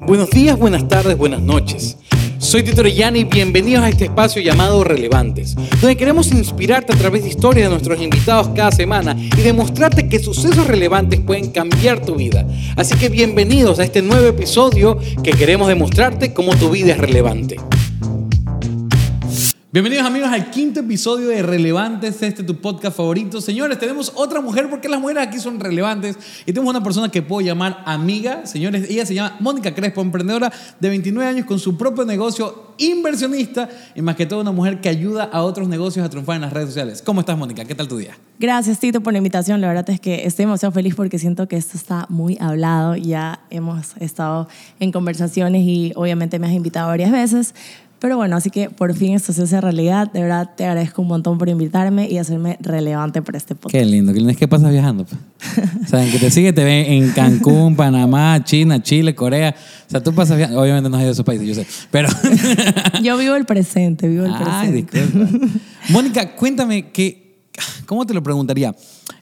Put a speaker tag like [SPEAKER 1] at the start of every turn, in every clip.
[SPEAKER 1] Buenos días, buenas tardes, buenas noches. Soy Tito Orellana y bienvenidos a este espacio llamado Relevantes, donde queremos inspirarte a través de historias de nuestros invitados cada semana y demostrarte que sucesos relevantes pueden cambiar tu vida. Así que bienvenidos a este nuevo episodio que queremos demostrarte cómo tu vida es relevante. Bienvenidos amigos al quinto episodio de Relevantes, este tu podcast favorito. Señores, tenemos otra mujer porque las mujeres aquí son relevantes y tenemos una persona que puedo llamar amiga. Señores, ella se llama Mónica Crespo, emprendedora de 29 años con su propio negocio, inversionista y más que todo una mujer que ayuda a otros negocios a triunfar en las redes sociales. ¿Cómo estás Mónica? ¿Qué tal tu día?
[SPEAKER 2] Gracias Tito por la invitación. La verdad es que estoy demasiado feliz porque siento que esto está muy hablado. Ya hemos estado en conversaciones y obviamente me has invitado varias veces. Pero bueno, así que por fin esto se hace realidad. De verdad te agradezco un montón por invitarme y hacerme relevante para este podcast.
[SPEAKER 1] Qué lindo. ¿Qué, ¿Qué pasas viajando? o sea, en que te sigue te ven en Cancún, Panamá, China, Chile, Corea. O sea, tú pasas viajando. Obviamente no has ido a esos países, yo sé. Pero...
[SPEAKER 2] yo vivo el presente, vivo el Ay,
[SPEAKER 1] presente. Mónica, cuéntame que... ¿Cómo te lo preguntaría?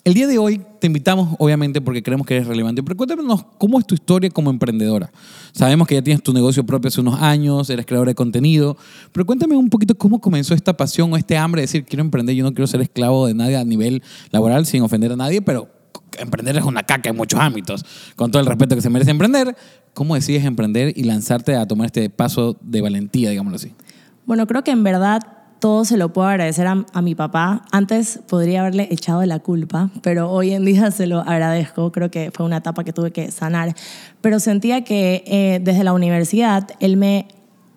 [SPEAKER 1] El día de hoy te invitamos, obviamente, porque creemos que eres relevante, pero cuéntanos cómo es tu historia como emprendedora. Sabemos que ya tienes tu negocio propio hace unos años, eres creadora de contenido, pero cuéntame un poquito cómo comenzó esta pasión o este hambre de decir, quiero emprender, yo no quiero ser esclavo de nadie a nivel laboral, sin ofender a nadie, pero emprender es una caca en muchos ámbitos, con todo el respeto que se merece emprender. ¿Cómo decides emprender y lanzarte a tomar este paso de valentía, digámoslo así?
[SPEAKER 2] Bueno, creo que en verdad todo se lo puedo agradecer a, mi papá. Antes podría haberle echado la culpa, pero hoy en día se lo agradezco. Creo que fue una etapa que tuve que sanar. Pero sentía que eh, desde la universidad él me,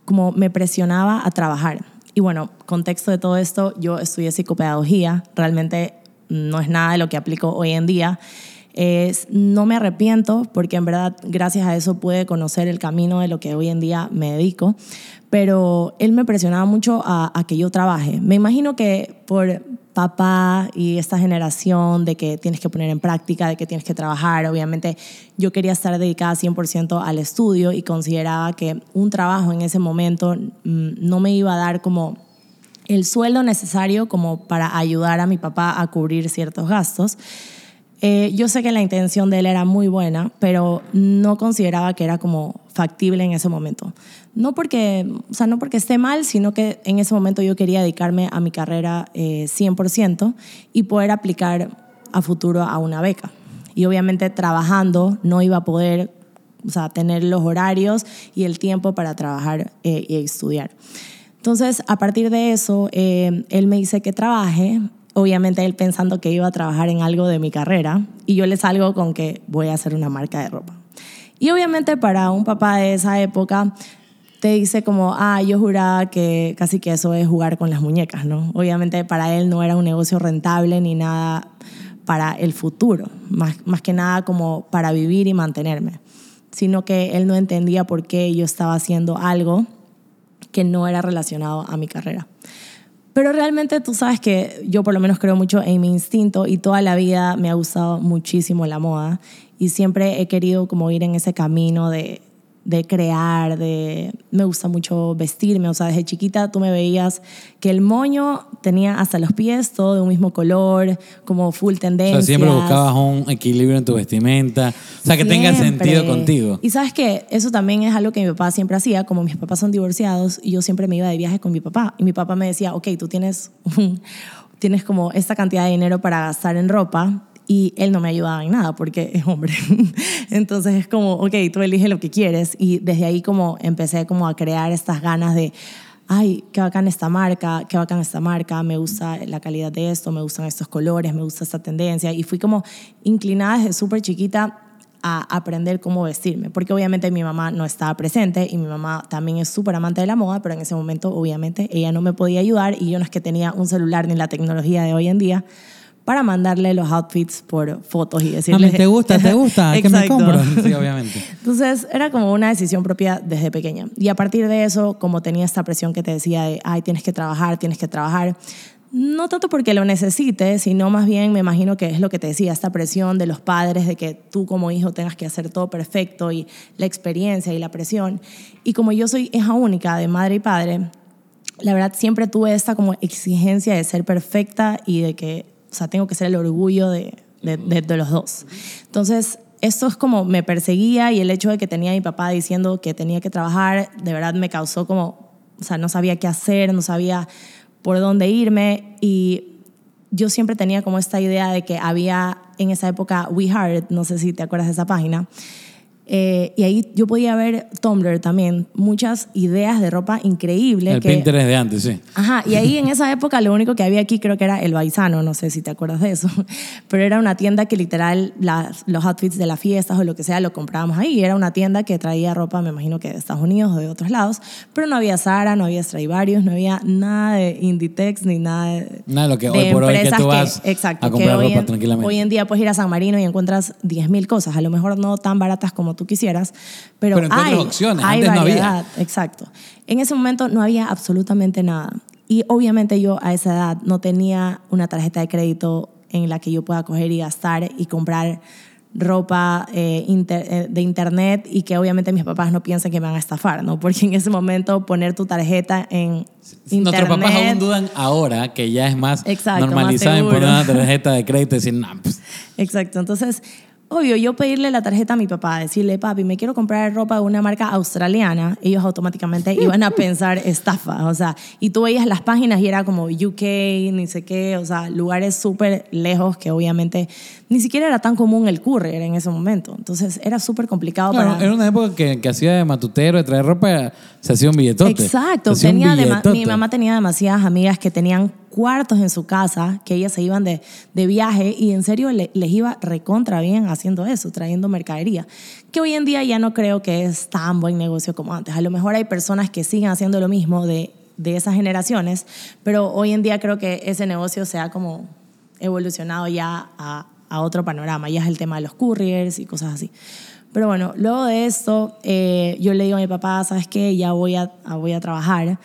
[SPEAKER 2] como me presionaba a trabajar. Y bueno, contexto de todo esto, yo estudié psicopedagogía. Realmente no es nada de lo que aplico hoy en día. Es, no me arrepiento porque en verdad gracias a eso pude conocer el camino de lo que hoy en día me dedico, pero él me presionaba mucho a, que yo trabaje. Me imagino que por papá y esta generación de que tienes que poner en práctica, de que tienes que trabajar, obviamente yo quería estar dedicada 100% al estudio y consideraba que un trabajo en ese momento mm, no me iba a dar como el sueldo necesario como para ayudar a mi papá a cubrir ciertos gastos. Eh, yo sé que la intención de él era muy buena, pero no consideraba que era como factible en ese momento. No porque, o sea, no porque esté mal, sino que en ese momento yo quería dedicarme a mi carrera 100% eh, y poder aplicar a futuro a una beca. Y obviamente trabajando no iba a poder o sea, tener los horarios y el tiempo para trabajar eh, y estudiar. Entonces, a partir de eso, él me dice que trabaje obviamente él pensando que iba a trabajar en algo de mi carrera y yo le salgo con que voy a hacer una marca de ropa. Y obviamente para un papá de esa época te dice como, ah, yo juraba que casi que eso es jugar con las muñecas, ¿no? Obviamente para él no era un negocio rentable ni nada para el futuro, más, más que nada como para vivir y mantenerme, sino que él no entendía por qué yo estaba haciendo algo que no era relacionado a mi carrera. Pero realmente tú sabes que yo por lo menos creo mucho en mi instinto y toda la vida me ha gustado muchísimo la moda y siempre he querido como ir en ese camino de de crear, de... Me gusta mucho vestirme, o sea, desde chiquita tú me veías que el moño tenía hasta los pies todo de un mismo color, como full tendencia. O
[SPEAKER 1] sea, siempre buscabas un equilibrio en tu vestimenta, o sea, que tenga sentido contigo.
[SPEAKER 2] Y sabes que eso también es algo que mi papá siempre hacía, como mis papás son divorciados y yo siempre me iba de viaje con mi papá y mi papá me decía, ok, tú tienes, tienes como esta cantidad de dinero para gastar en ropa, y él no me ayudaba en nada porque es hombre. Entonces es como, ok, tú eliges lo que quieres. Y desde ahí como empecé como a crear estas ganas de, ay, qué bacán esta marca, qué bacán esta marca, me gusta la calidad de esto, me gustan estos colores, me gusta esta tendencia. Y fui como inclinada desde súper chiquita a aprender cómo vestirme, porque obviamente mi mamá no estaba presente y mi mamá también es súper amante de la moda, pero en ese momento obviamente ella no me podía ayudar y yo no es que tenía un celular ni la tecnología de hoy en día para mandarle los outfits por fotos y decirle...
[SPEAKER 1] A mí te gusta, te gusta, que me compro. Sí, obviamente.
[SPEAKER 2] Entonces era como una decisión propia desde pequeña. Y a partir de eso, como tenía esta presión que te decía de, ay, tienes que trabajar, tienes que trabajar, no tanto porque lo necesites, sino más bien me imagino que es lo que te decía, esta presión de los padres de que tú como hijo tengas que hacer todo perfecto y la experiencia y la presión. Y como yo soy hija única de madre y padre, la verdad siempre tuve esta como exigencia de ser perfecta y de que o sea, tengo que ser el orgullo de, de, de, los dos. Entonces, esto es como me perseguía y el hecho de que tenía a mi papá diciendo que tenía que trabajar, de verdad me causó como, o sea, no sabía qué hacer, no sabía por dónde irme y yo siempre tenía como esta idea de que había en esa época We Heart, no sé si te acuerdas de esa página, eh, y ahí yo podía ver Tumblr también, muchas ideas de ropa increíble.
[SPEAKER 1] El
[SPEAKER 2] que,
[SPEAKER 1] Pinterest de antes, sí.
[SPEAKER 2] Ajá, y ahí en esa época lo único que había aquí creo que era el Baisano, no sé si te acuerdas de eso, pero era una tienda que literal las- los outfits de las fiestas o lo que sea lo comprábamos ahí. Era una tienda que traía ropa, me imagino que de Estados Unidos o de otros lados, pero no había Zara, no había Stradivarius, no había nada de Inditex ni nada de...
[SPEAKER 1] Nada de lo que
[SPEAKER 2] de
[SPEAKER 1] hoy por hoy que tú vas
[SPEAKER 2] exacto,
[SPEAKER 1] a
[SPEAKER 2] que
[SPEAKER 1] comprar ropa
[SPEAKER 2] en-
[SPEAKER 1] tranquilamente.
[SPEAKER 2] Hoy en día puedes ir a San Marino y encuentras 10.000 cosas, a lo mejor no tan baratas como tú quisieras, pero,
[SPEAKER 1] Pero
[SPEAKER 2] hay,
[SPEAKER 1] opciones,
[SPEAKER 2] hay
[SPEAKER 1] antes no había.
[SPEAKER 2] variedad, exacto. En ese momento no había absolutamente nada. Y obviamente yo a esa edad no tenía una tarjeta de crédito en la que yo pueda coger y gastar y comprar ropa eh, inter- eh, de internet y que obviamente mis papás no piensen que me van a estafar, ¿no? Porque en ese momento poner tu tarjeta en internet...
[SPEAKER 1] Nuestros papás aún dudan ahora que ya es más
[SPEAKER 2] Exacto,
[SPEAKER 1] normalizado
[SPEAKER 2] más
[SPEAKER 1] en poner una tarjeta de crédito y decir, nah, pues,
[SPEAKER 2] Exacto, entonces, obvio, yo pedirle la tarjeta a mi papá, decirle, papi, me quiero comprar ropa de una marca australiana, ellos automáticamente iban a pensar estafa, o sea, y tú veías las páginas y era como UK, ni sé qué, o sea, lugares súper lejos que obviamente ni siquiera era tan común el courier en ese momento, entonces era súper complicado
[SPEAKER 1] Claro,
[SPEAKER 2] para...
[SPEAKER 1] era una época que, que hacía de matutero, de traer ropa, se hacía un billetote.
[SPEAKER 2] Exacto, tenía
[SPEAKER 1] billetote.
[SPEAKER 2] mi mamá tenía demasiadas amigas que tenían cuartos en su casa, que ellas se iban de, de viaje y en serio le- les iba recontra bien haciendo eso, trayendo mercadería, que hoy en día ya no creo que es tan buen negocio como antes. A lo mejor hay personas que siguen haciendo lo mismo de, de esas generaciones, pero hoy en día creo que ese negocio se ha como evolucionado ya a, a otro panorama, ya es el tema de los couriers y cosas así. Pero bueno, luego de esto, eh, yo le digo a mi papá, ¿sabes qué? Ya voy a, a- voy a trabajar,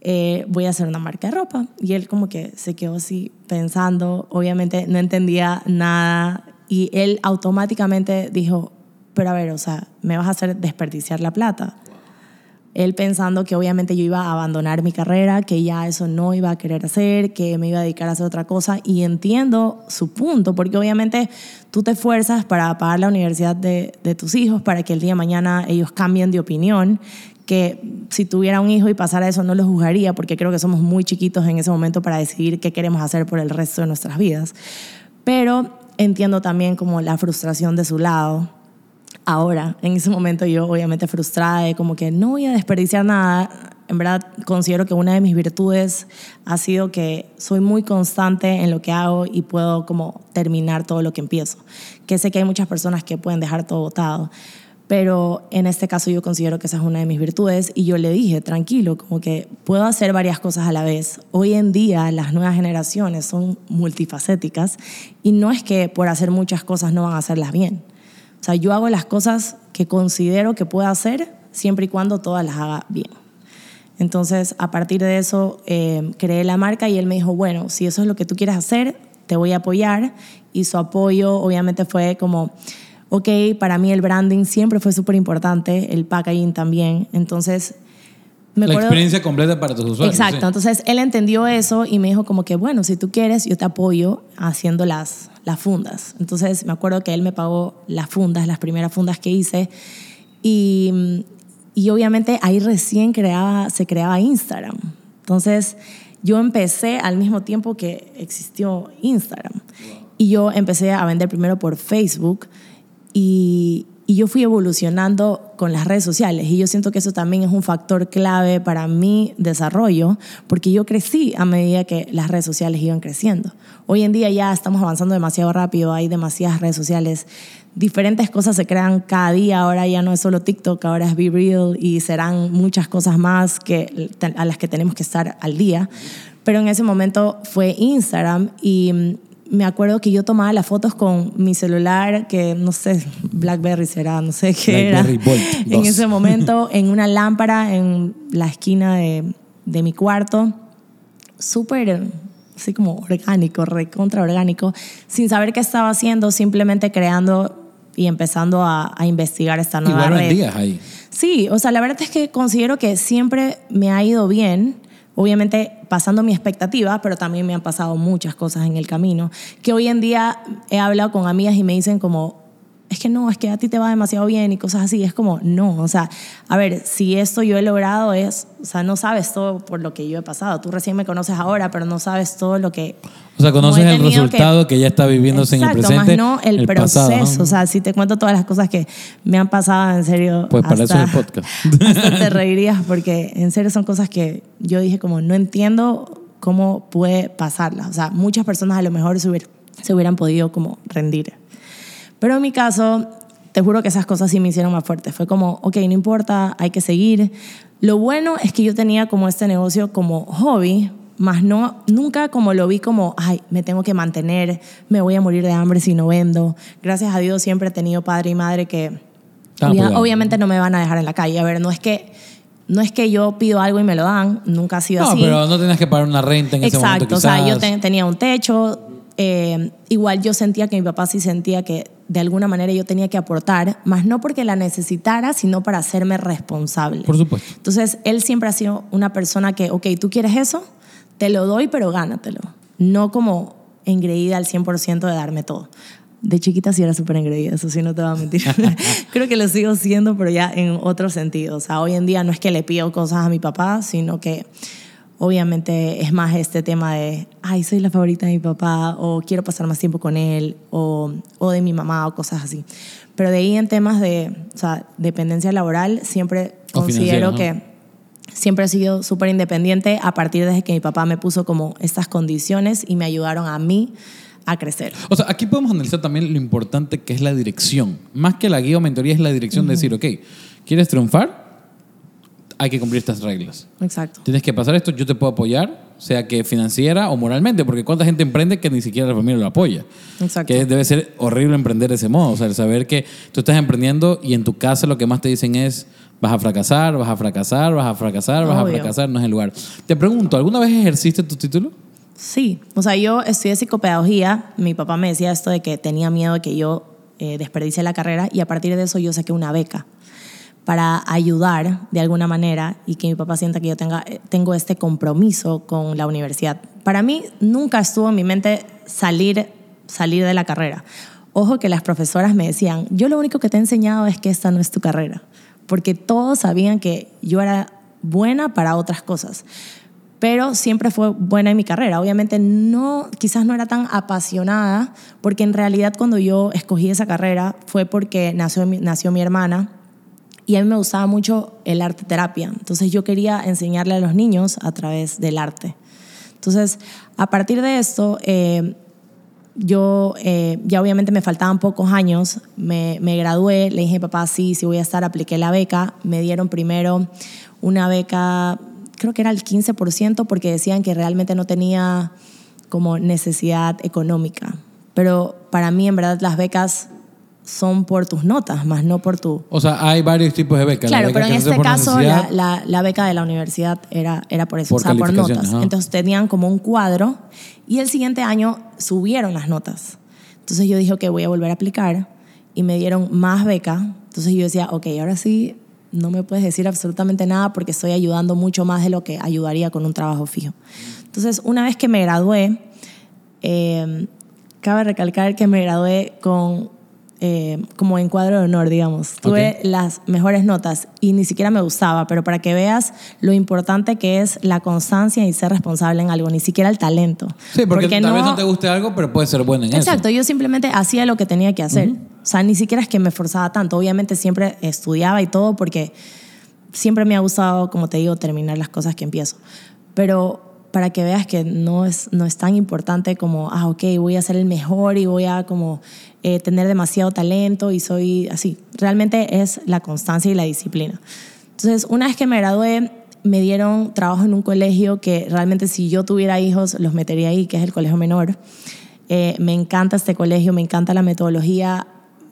[SPEAKER 2] eh, voy a hacer una marca de ropa. Y él como que se quedó así pensando, obviamente no entendía nada. Y él automáticamente dijo, pero a ver, o sea, me vas a hacer desperdiciar la plata. Él pensando que obviamente yo iba a abandonar mi carrera, que ya eso no iba a querer hacer, que me iba a dedicar a hacer otra cosa. Y entiendo su punto, porque obviamente tú te esfuerzas para pagar la universidad de, de tus hijos, para que el día de mañana ellos cambien de opinión, que si tuviera un hijo y pasara eso no lo juzgaría, porque creo que somos muy chiquitos en ese momento para decidir qué queremos hacer por el resto de nuestras vidas. Pero entiendo también como la frustración de su lado, ahora, en ese momento yo obviamente frustrada de como que no voy a desperdiciar nada. En verdad considero que una de mis virtudes ha sido que soy muy constante en lo que hago y puedo como terminar todo lo que empiezo. Que sé que hay muchas personas que pueden dejar todo botado, pero en este caso yo considero que esa es una de mis virtudes y yo le dije, tranquilo, como que puedo hacer varias cosas a la vez. Hoy en día las nuevas generaciones son multifacéticas y no es que por hacer muchas cosas no van a hacerlas bien. O sea, yo hago las cosas que considero que puedo hacer siempre y cuando todas las haga bien. Entonces, a partir de eso, eh, creé la marca y él me dijo, bueno, si eso es lo que tú quieres hacer, te voy a apoyar. Y su apoyo obviamente fue como, ok, para mí el branding siempre fue súper importante, el packaging también. Entonces, me
[SPEAKER 1] la
[SPEAKER 2] acuerdo-
[SPEAKER 1] experiencia completa para tus usuarios.
[SPEAKER 2] Exacto,
[SPEAKER 1] sí.
[SPEAKER 2] entonces él entendió eso y me dijo como que, bueno, si tú quieres, yo te apoyo haciendo las, las fundas. Entonces me acuerdo que él me pagó las fundas, las primeras fundas que hice y, y obviamente ahí recién creaba, se creaba Instagram. Entonces yo empecé al mismo tiempo que existió Instagram y yo empecé a vender primero por Facebook y, y yo fui evolucionando con las redes sociales y yo siento que eso también es un factor clave para mi desarrollo porque yo crecí a medida que las redes sociales iban creciendo. Hoy en día ya estamos avanzando demasiado rápido, hay demasiadas redes sociales, diferentes cosas se crean cada día, ahora ya no es solo TikTok, ahora es Be Real y serán muchas cosas más que, a las que tenemos que estar al día. Pero en ese momento fue Instagram y me acuerdo que yo tomaba las fotos con mi celular, que no sé, Blackberry será, no sé qué
[SPEAKER 1] Blackberry
[SPEAKER 2] era.
[SPEAKER 1] Bolt
[SPEAKER 2] en
[SPEAKER 1] 2.
[SPEAKER 2] ese momento, en una lámpara en la esquina de, de mi cuarto, súper así como orgánico, recontra orgánico, sin saber qué estaba haciendo, simplemente creando y empezando a, a investigar esta nueva
[SPEAKER 1] Igual
[SPEAKER 2] red.
[SPEAKER 1] vendías ahí.
[SPEAKER 2] Sí, o sea, la verdad es que considero que siempre me ha ido bien, obviamente pasando mi expectativa, pero también me han pasado muchas cosas en el camino, que hoy en día he hablado con amigas y me dicen como, es que no, es que a ti te va demasiado bien y cosas así. Es como, no, o sea, a ver, si esto yo he logrado es, o sea, no sabes todo por lo que yo he pasado. Tú recién me conoces ahora, pero no sabes todo lo que...
[SPEAKER 1] O sea, conoces el resultado que, ya está viviéndose en el presente.
[SPEAKER 2] más no el,
[SPEAKER 1] pasado,
[SPEAKER 2] proceso.
[SPEAKER 1] ¿no?
[SPEAKER 2] O sea, si te cuento todas las cosas que me han pasado, en serio.
[SPEAKER 1] Pues para eso
[SPEAKER 2] hasta-
[SPEAKER 1] es el podcast.
[SPEAKER 2] hasta te reirías porque en serio son cosas que yo dije como no entiendo cómo puede pasarlas. O sea, muchas personas a lo mejor se, hubier- se hubieran podido como rendir. Pero en mi caso, te juro que esas cosas sí me hicieron más fuerte. Fue como, ok, no importa, hay que seguir. Lo bueno es que yo tenía como este negocio como hobby, más no, nunca como lo vi como, ay, me tengo que mantener, me voy a morir de hambre si no vendo. Gracias a Dios siempre he tenido padre y madre que
[SPEAKER 1] Ah,
[SPEAKER 2] obvia-
[SPEAKER 1] pues,
[SPEAKER 2] obviamente no me van a dejar en la calle. A ver, no es que, no es que yo pido algo y me lo dan, nunca ha sido
[SPEAKER 1] No,
[SPEAKER 2] así.
[SPEAKER 1] pero no tenías que pagar una renta en ese momento
[SPEAKER 2] Exacto, o sea, yo ten- tenía un techo, eh, igual yo sentía que mi papá sí sentía que de alguna manera yo tenía que aportar, más no porque la necesitara, sino para hacerme responsable.
[SPEAKER 1] Por supuesto.
[SPEAKER 2] Entonces, él siempre ha sido una persona que, ok, tú quieres eso, te lo doy, pero gánatelo. No como engreída al 100% de darme todo. De chiquita sí era súper engreída, eso sí no te voy a mentir. Creo que lo sigo siendo, pero ya en otro sentido. O sea, hoy en día no es que le pido cosas a mi papá, sino que obviamente es más este tema de, ay, soy la favorita de mi papá, o quiero pasar más tiempo con él, o, o de mi mamá, o cosas así. Pero de ahí en temas de o sea, dependencia laboral, siempre
[SPEAKER 1] O
[SPEAKER 2] considero que siempre he sido súper independiente a partir de que mi papá me puso como estas condiciones y me ayudaron a mí a crecer.
[SPEAKER 1] O sea, aquí podemos analizar también lo importante que es la dirección. Más que la guía o mentoría es la dirección de decir, ok, ¿quieres triunfar? Hay que cumplir estas reglas.
[SPEAKER 2] Exacto.
[SPEAKER 1] Tienes que pasar esto, yo te puedo apoyar, sea que financiera o moralmente, porque cuánta gente emprende que ni siquiera la familia lo apoya.
[SPEAKER 2] Exacto.
[SPEAKER 1] Que debe ser horrible emprender de ese modo, o sea, el saber que tú estás emprendiendo y en tu casa lo que más te dicen es vas a fracasar, vas a fracasar, vas a fracasar, vas a
[SPEAKER 2] Obvio.
[SPEAKER 1] fracasar, no es el lugar. Te pregunto, ¿alguna vez ejerciste tu título?
[SPEAKER 2] Sí, o sea, yo estudié psicopedagogía, mi papá me decía esto de que tenía miedo de que yo eh, desperdicie la carrera y a partir de eso yo saqué una beca para ayudar de alguna manera y que mi papá sienta que yo tenga, eh, tengo este compromiso con la universidad. Para mí nunca estuvo en mi mente salir, salir de la carrera. Ojo que las profesoras me decían, yo lo único que te he enseñado es que esta no es tu carrera, porque todos sabían que yo era buena para otras cosas pero siempre fue buena en mi carrera. Obviamente no, quizás no era tan apasionada, porque en realidad cuando yo escogí esa carrera fue porque nació, nació mi hermana y a mí me gustaba mucho el arte terapia. Entonces yo quería enseñarle a los niños a través del arte. Entonces, a partir de esto, eh, yo eh, ya obviamente me faltaban pocos años, me, me gradué, le dije, papá, sí, sí voy a estar, apliqué la beca, me dieron primero una beca, creo que era el 15%, porque decían que realmente no tenía como necesidad económica. Pero para mí, en verdad, las becas son por tus notas, más no por tu...
[SPEAKER 1] O sea, hay varios tipos de becas. La
[SPEAKER 2] Claro,
[SPEAKER 1] beca
[SPEAKER 2] pero en este caso la, la- la beca de la universidad era, era por eso,
[SPEAKER 1] Por
[SPEAKER 2] o sea, por notas.
[SPEAKER 1] ajá.
[SPEAKER 2] Entonces tenían como un cuadro y el siguiente año subieron las notas. Entonces yo dije, ok, voy a volver a aplicar y me dieron más beca. Entonces yo decía, ok, ahora sí no me puedes decir absolutamente nada porque estoy ayudando mucho más de lo que ayudaría con un trabajo fijo. Entonces una vez que me gradué, eh, cabe recalcar que me gradué con eh, como en cuadro de honor, digamos. Tuve
[SPEAKER 1] Ok.
[SPEAKER 2] las mejores notas y ni siquiera me gustaba, pero para que veas lo importante que es la constancia y ser responsable en algo, ni siquiera el talento.
[SPEAKER 1] Sí, porque, tal vez no te guste algo, pero puede ser bueno en
[SPEAKER 2] Exacto,
[SPEAKER 1] eso.
[SPEAKER 2] yo simplemente hacía lo que tenía que hacer. O sea, ni siquiera es que me forzaba tanto. Obviamente siempre estudiaba y todo porque siempre me ha gustado, como te digo, terminar las cosas que empiezo. Pero para que veas que no es, no es tan importante como, ah, ok, voy a ser el mejor y voy a como eh, tener demasiado talento y soy así. Realmente es la constancia y la disciplina. Entonces, una vez que me gradué, me dieron trabajo en un colegio que realmente si yo tuviera hijos los metería ahí, que es el colegio menor. Eh, me encanta este colegio, me encanta la metodología,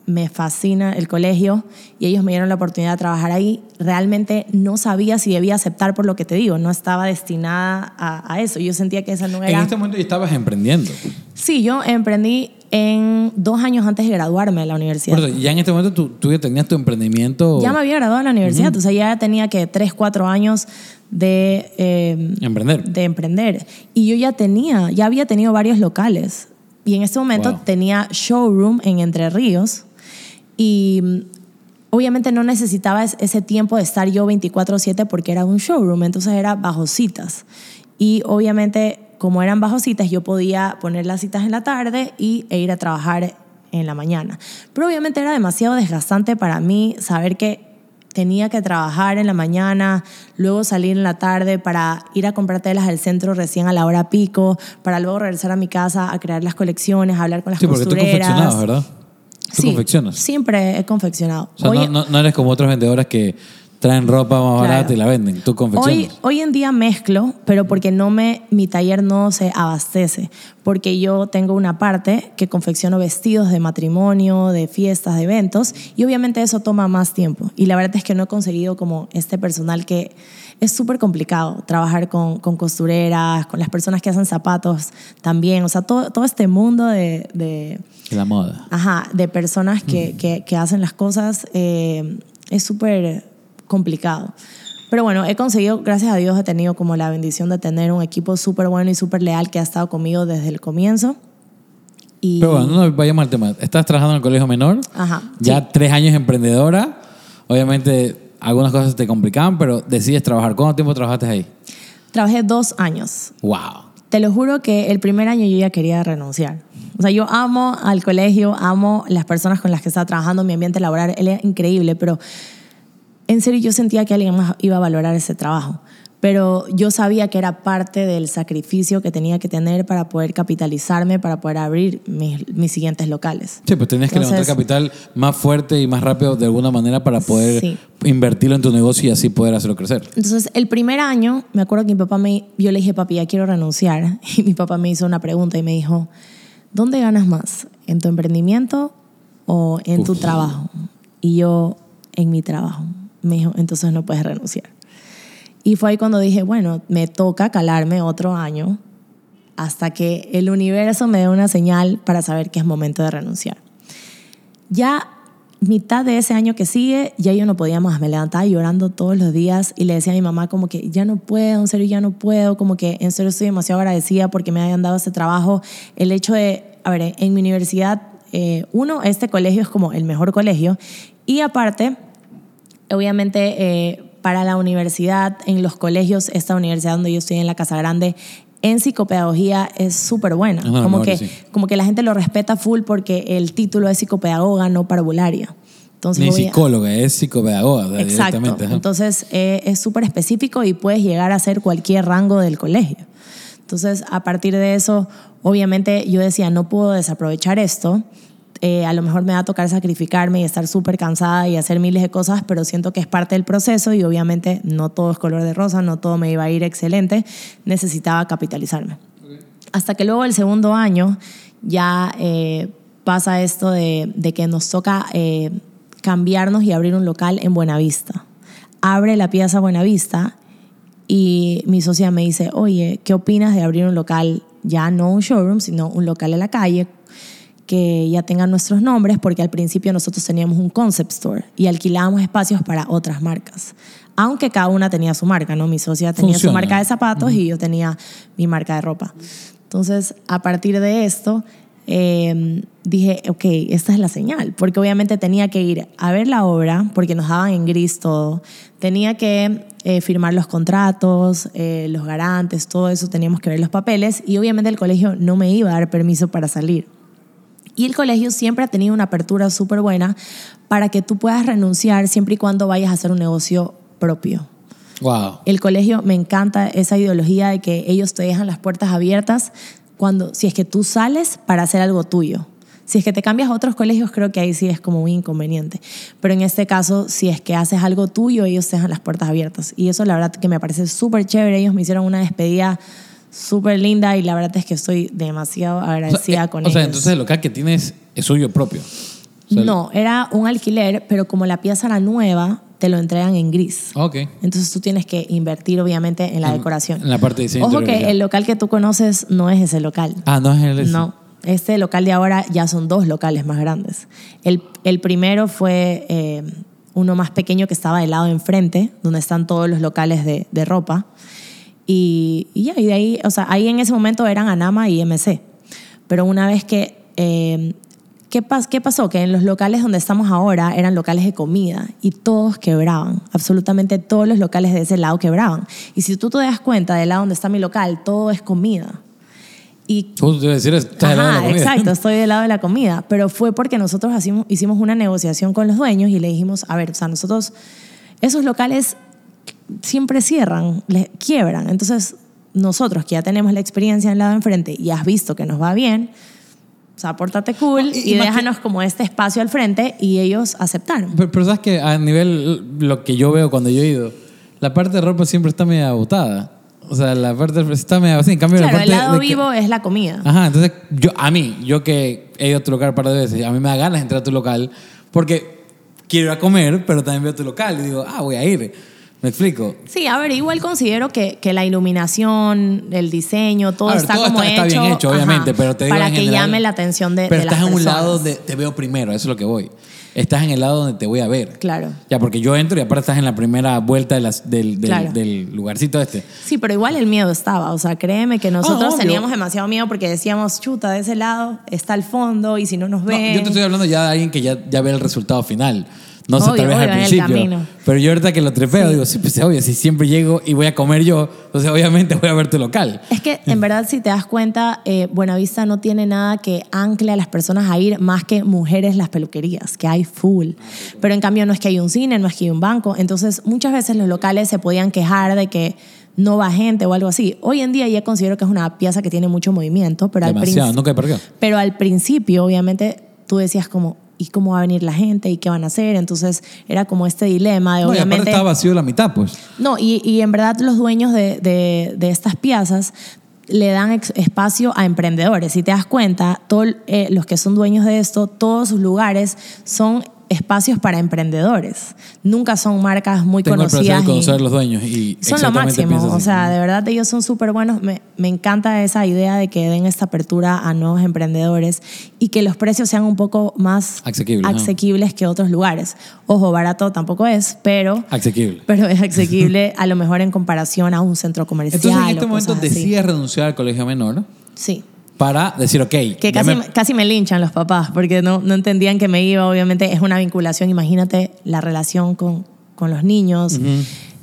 [SPEAKER 2] me fascina el colegio y ellos me dieron la oportunidad de trabajar ahí. Realmente no sabía si debía aceptar por lo que te digo, no estaba destinada a, a eso. Yo sentía que esa no
[SPEAKER 1] En
[SPEAKER 2] era...
[SPEAKER 1] este momento ya estabas emprendiendo.
[SPEAKER 2] Sí, yo emprendí en dos años antes de graduarme de la universidad.
[SPEAKER 1] Ya en este momento tú, tú ya tenías tu emprendimiento.
[SPEAKER 2] Ya me había graduado de la universidad, o sea, ya tenía que tres, cuatro años de, eh,
[SPEAKER 1] Emprender.
[SPEAKER 2] de emprender. Y yo ya tenía, ya había tenido varios locales. Y en este momento
[SPEAKER 1] Wow.
[SPEAKER 2] tenía showroom en Entre Ríos Y mm, obviamente no necesitaba es- ese tiempo de estar yo 24/7 porque era un showroom, entonces era bajo citas. Y obviamente como eran bajo citas yo podía poner las citas en la tarde y, e ir a trabajar en la mañana. Pero obviamente era demasiado desgastante para mí saber que tenía que trabajar en la mañana, luego salir en la tarde para ir a comprar telas al centro recién a la hora pico, para luego regresar a mi casa a crear las colecciones, a hablar con las
[SPEAKER 1] Sí, porque tú
[SPEAKER 2] costureras.
[SPEAKER 1] confeccionabas, ¿verdad? Tú
[SPEAKER 2] Sí,
[SPEAKER 1] confeccionas.
[SPEAKER 2] Siempre he confeccionado.
[SPEAKER 1] O sea,
[SPEAKER 2] Hoy-
[SPEAKER 1] no, no- no eres como otras vendedoras que traen ropa más
[SPEAKER 2] Claro.
[SPEAKER 1] barata y la venden. Tú
[SPEAKER 2] Hoy,
[SPEAKER 1] confeccionas.
[SPEAKER 2] hoy en día mezclo, pero porque no me, mi taller no se abastece, porque yo tengo una parte que confecciono vestidos de matrimonio, de fiestas, de eventos, y obviamente eso toma más tiempo. Y la verdad es que no he conseguido como este personal que es súper complicado trabajar con, con costureras, con las personas que hacen zapatos también, o sea, todo, todo este mundo de- de
[SPEAKER 1] la moda.
[SPEAKER 2] Ajá, de personas que, que- que hacen las cosas eh, es súper complicado. Pero bueno, he conseguido, gracias a Dios, he tenido como la bendición de tener un equipo súper bueno y súper leal que ha estado conmigo desde el comienzo. Y,
[SPEAKER 1] Pero bueno, no vayamos al tema. Estás trabajando en el colegio menor.
[SPEAKER 2] Ajá,
[SPEAKER 1] Ya
[SPEAKER 2] sí.
[SPEAKER 1] tres años emprendedora. Obviamente algunas cosas te complicaban, pero decides trabajar. ¿Cuánto tiempo trabajaste ahí?
[SPEAKER 2] Trabajé dos años.
[SPEAKER 1] Wow.
[SPEAKER 2] Te lo juro que el primer año yo ya quería renunciar. O sea, yo amo al colegio, amo las personas con las que estaba trabajando, mi ambiente laboral, él es increíble, pero en serio yo sentía que alguien más iba a valorar ese trabajo. Pero yo sabía que era parte del sacrificio que tenía que tener para poder capitalizarme, para poder abrir mis, mis siguientes locales.
[SPEAKER 1] Sí, pues tenías que levantar capital más fuerte y más rápido de alguna manera para poder
[SPEAKER 2] Sí.
[SPEAKER 1] invertirlo en tu negocio y así poder hacerlo crecer.
[SPEAKER 2] Entonces, el primer año, me acuerdo que mi papá me, yo le dije, papi, ya quiero renunciar. Y mi papá me hizo una pregunta y me dijo, ¿dónde ganas más? ¿En tu emprendimiento o en tu
[SPEAKER 1] Uf.
[SPEAKER 2] trabajo? Y yo, en mi trabajo. Me dijo, entonces no puedes renunciar. Y fue ahí cuando dije, bueno, me toca calarme otro año hasta que el universo me dé una señal para saber que es momento de renunciar. Ya mitad de ese año que sigue, ya yo no podía más, me levantaba llorando todos los días y le decía a mi mamá como que ya no puedo, en serio ya no puedo, como que en serio estoy demasiado agradecida porque me hayan dado ese trabajo. El hecho de, a ver, en mi universidad, eh, uno, este colegio es como el mejor colegio y aparte, obviamente eh, para la universidad, en los colegios, esta universidad donde yo estoy en la Casa Grande, en psicopedagogía es súper buena. Como, que,
[SPEAKER 1] sí.
[SPEAKER 2] como que la gente lo respeta full porque el título es psicopedagoga, no parvularia. Entonces,
[SPEAKER 1] Ni
[SPEAKER 2] obvia-
[SPEAKER 1] psicóloga, es psicopedagoga o sea,
[SPEAKER 2] Exacto.
[SPEAKER 1] directamente.
[SPEAKER 2] Entonces eh, es súper específico y puedes llegar a ser cualquier rango del colegio. Entonces, a partir de eso, obviamente yo decía, no puedo desaprovechar esto. Eh, a lo mejor me va a tocar sacrificarme y estar súper cansada y hacer miles de cosas, pero siento que es parte del proceso y obviamente no todo es color de rosa, no todo me iba a ir excelente. Necesitaba capitalizarme. Hasta que luego el segundo año ya eh, pasa esto de, que nos toca eh, cambiarnos y abrir un local en Buenavista. Abre la pieza Buenavista y mi socia me dice, oye, ¿qué opinas de abrir un local, ya no un showroom, sino un local en la calle, que ya tenga nuestros nombres? Porque al principio nosotros teníamos un concept store y alquilábamos espacios para otras marcas. Aunque cada una tenía su marca, ¿no? Mi socia tenía
[SPEAKER 1] Funciona.
[SPEAKER 2] su marca de zapatos y yo tenía mi marca de ropa. Entonces, a partir de esto, eh, dije, ok, esta es la señal, porque obviamente tenía que ir a ver la obra, porque nos daban en gris todo, tenía que eh, firmar los contratos, eh, los garantes, todo eso, teníamos que ver los papeles y obviamente el colegio no me iba a dar permiso para salir. Y el colegio siempre ha tenido una apertura súper buena para que tú puedas renunciar siempre y cuando vayas a hacer un negocio propio.
[SPEAKER 1] Wow.
[SPEAKER 2] El colegio me encanta esa ideología de que ellos te dejan las puertas abiertas cuando si es que tú sales para hacer algo tuyo. Si es que te cambias a otros colegios, creo que ahí sí es como un inconveniente. Pero en este caso, si es que haces algo tuyo, ellos te dejan las puertas abiertas. Y eso la verdad que me parece súper chévere. Ellos me hicieron una despedida súper linda y la verdad es que estoy demasiado
[SPEAKER 1] O sea,
[SPEAKER 2] agradecida
[SPEAKER 1] eh,
[SPEAKER 2] con
[SPEAKER 1] o sea,
[SPEAKER 2] ellos.
[SPEAKER 1] entonces el local que tienes es suyo propio. O sea,
[SPEAKER 2] no, era un alquiler, pero como la pieza era nueva, te lo entregan en gris.
[SPEAKER 1] Ok.
[SPEAKER 2] Entonces tú tienes que invertir obviamente en la
[SPEAKER 1] En-
[SPEAKER 2] decoración.
[SPEAKER 1] en la parte de diseño
[SPEAKER 2] Ojo que el local que tú conoces no es ese local.
[SPEAKER 1] Ah, no es el
[SPEAKER 2] No, este local de ahora ya son dos locales más grandes. El, el primero fue eh, uno más pequeño que estaba del lado enfrente, donde están todos los locales de, de ropa. Y, y ya, y de ahí, o sea, ahí en ese momento eran Anama y MC. Pero una vez que, eh, ¿qué, pas- ¿qué pasó? Que en los locales donde estamos ahora eran locales de comida y todos quebraban. Absolutamente todos los locales de ese lado quebraban. Y si tú te das cuenta del lado donde está mi local, todo es comida. Y
[SPEAKER 1] Justo te decir, estás del lado de la
[SPEAKER 2] Ajá,
[SPEAKER 1] comida.
[SPEAKER 2] exacto, estoy del lado de la comida. Pero fue porque nosotros hicimos una negociación con los dueños y le dijimos, a ver, o sea, nosotros, esos locales siempre cierran, les quiebran. Entonces, nosotros que ya tenemos la experiencia en el lado de enfrente y has visto que nos va bien, o sea, pórtate cool
[SPEAKER 1] Y-
[SPEAKER 2] y,
[SPEAKER 1] y más que-
[SPEAKER 2] déjanos como este espacio al frente y ellos aceptaron.
[SPEAKER 1] Pero, pero sabes que a nivel, lo que yo veo cuando yo he ido, la parte de ropa siempre está media botada. O sea, la parte está media así. En cambio,
[SPEAKER 2] Claro,
[SPEAKER 1] la
[SPEAKER 2] el
[SPEAKER 1] parte
[SPEAKER 2] lado
[SPEAKER 1] de que-
[SPEAKER 2] vivo es la comida.
[SPEAKER 1] Ajá, entonces yo, a mí, yo que he ido a tu local un par de veces, a mí me da ganas de entrar a tu local porque quiero ir a comer, pero también veo tu local y digo, ah, voy a ir. ¿Me explico?
[SPEAKER 2] Sí, a ver, igual considero que, que la iluminación, el diseño, todo
[SPEAKER 1] ver,
[SPEAKER 2] está
[SPEAKER 1] todo
[SPEAKER 2] como
[SPEAKER 1] está-
[SPEAKER 2] hecho,
[SPEAKER 1] está bien hecho, obviamente, pero te digo
[SPEAKER 2] para
[SPEAKER 1] en
[SPEAKER 2] que
[SPEAKER 1] general-
[SPEAKER 2] llame la atención de,
[SPEAKER 1] Pero
[SPEAKER 2] de
[SPEAKER 1] estás en un lado donde te veo primero, eso es lo que voy. Estás en el lado donde te voy a ver.
[SPEAKER 2] Claro.
[SPEAKER 1] Ya, porque yo entro y aparte estás en la primera vuelta de las- del, del-
[SPEAKER 2] Claro.
[SPEAKER 1] del lugarcito este.
[SPEAKER 2] Sí, pero igual el miedo estaba. O sea, créeme que nosotros
[SPEAKER 1] Ah,
[SPEAKER 2] teníamos demasiado miedo porque decíamos, chuta, de ese lado está el fondo y si no nos
[SPEAKER 1] No,
[SPEAKER 2] ven.
[SPEAKER 1] yo te estoy hablando ya de alguien que ya, ya ve el resultado final. No sé,
[SPEAKER 2] Obvio,
[SPEAKER 1] tal vez
[SPEAKER 2] obvio,
[SPEAKER 1] al principio. Pero yo ahorita que lo trepeo, digo, sí, pues obvio, si siempre llego y voy a comer yo, entonces obviamente voy a ver tu local.
[SPEAKER 2] Es que en verdad, si te das cuenta, eh, Buenavista no tiene nada que ancle a las personas a ir más que mujeres las peluquerías, que hay full. Pero en cambio no es que hay un cine, no es que hay un banco. Entonces muchas veces los locales se podían quejar de que no va gente o algo así. Hoy en día ya considero que es una pieza que tiene mucho movimiento, pero al,
[SPEAKER 1] Demasiado,
[SPEAKER 2] princi-
[SPEAKER 1] nunca he perdido.
[SPEAKER 2] pero al principio obviamente tú decías como, ¿y cómo va a venir la gente? ¿Y qué van a hacer? Entonces era como este dilema de
[SPEAKER 1] No, y aparte
[SPEAKER 2] obviamente...
[SPEAKER 1] estaba vacío la mitad, pues.
[SPEAKER 2] No, y, y en verdad los dueños de, de- de estas piazas le dan espacio a emprendedores. Si te das cuenta, todos los que son dueños de esto, todos sus lugares son espacios para emprendedores. Nunca son marcas muy
[SPEAKER 1] Tengo el placer
[SPEAKER 2] conocidas.
[SPEAKER 1] de
[SPEAKER 2] y-
[SPEAKER 1] conocer a los dueños y
[SPEAKER 2] son lo máximo. O sea, de verdad ellos son súper buenos. Me, me encanta esa idea de que den esta apertura a nuevos emprendedores y que los precios sean un poco más
[SPEAKER 1] Asequibles, ¿no?
[SPEAKER 2] que otros lugares. Ojo, barato tampoco es, pero
[SPEAKER 1] Asequible.
[SPEAKER 2] pero es asequible a lo mejor en comparación a un centro comercial.
[SPEAKER 1] Entonces en este momento decides renunciar al colegio menor
[SPEAKER 2] Sí.
[SPEAKER 1] Para decir, ok.
[SPEAKER 2] Que casi,
[SPEAKER 1] me-
[SPEAKER 2] casi me linchan los papás porque no, no entendían que me iba. Obviamente es una vinculación. Imagínate la relación con, con los niños.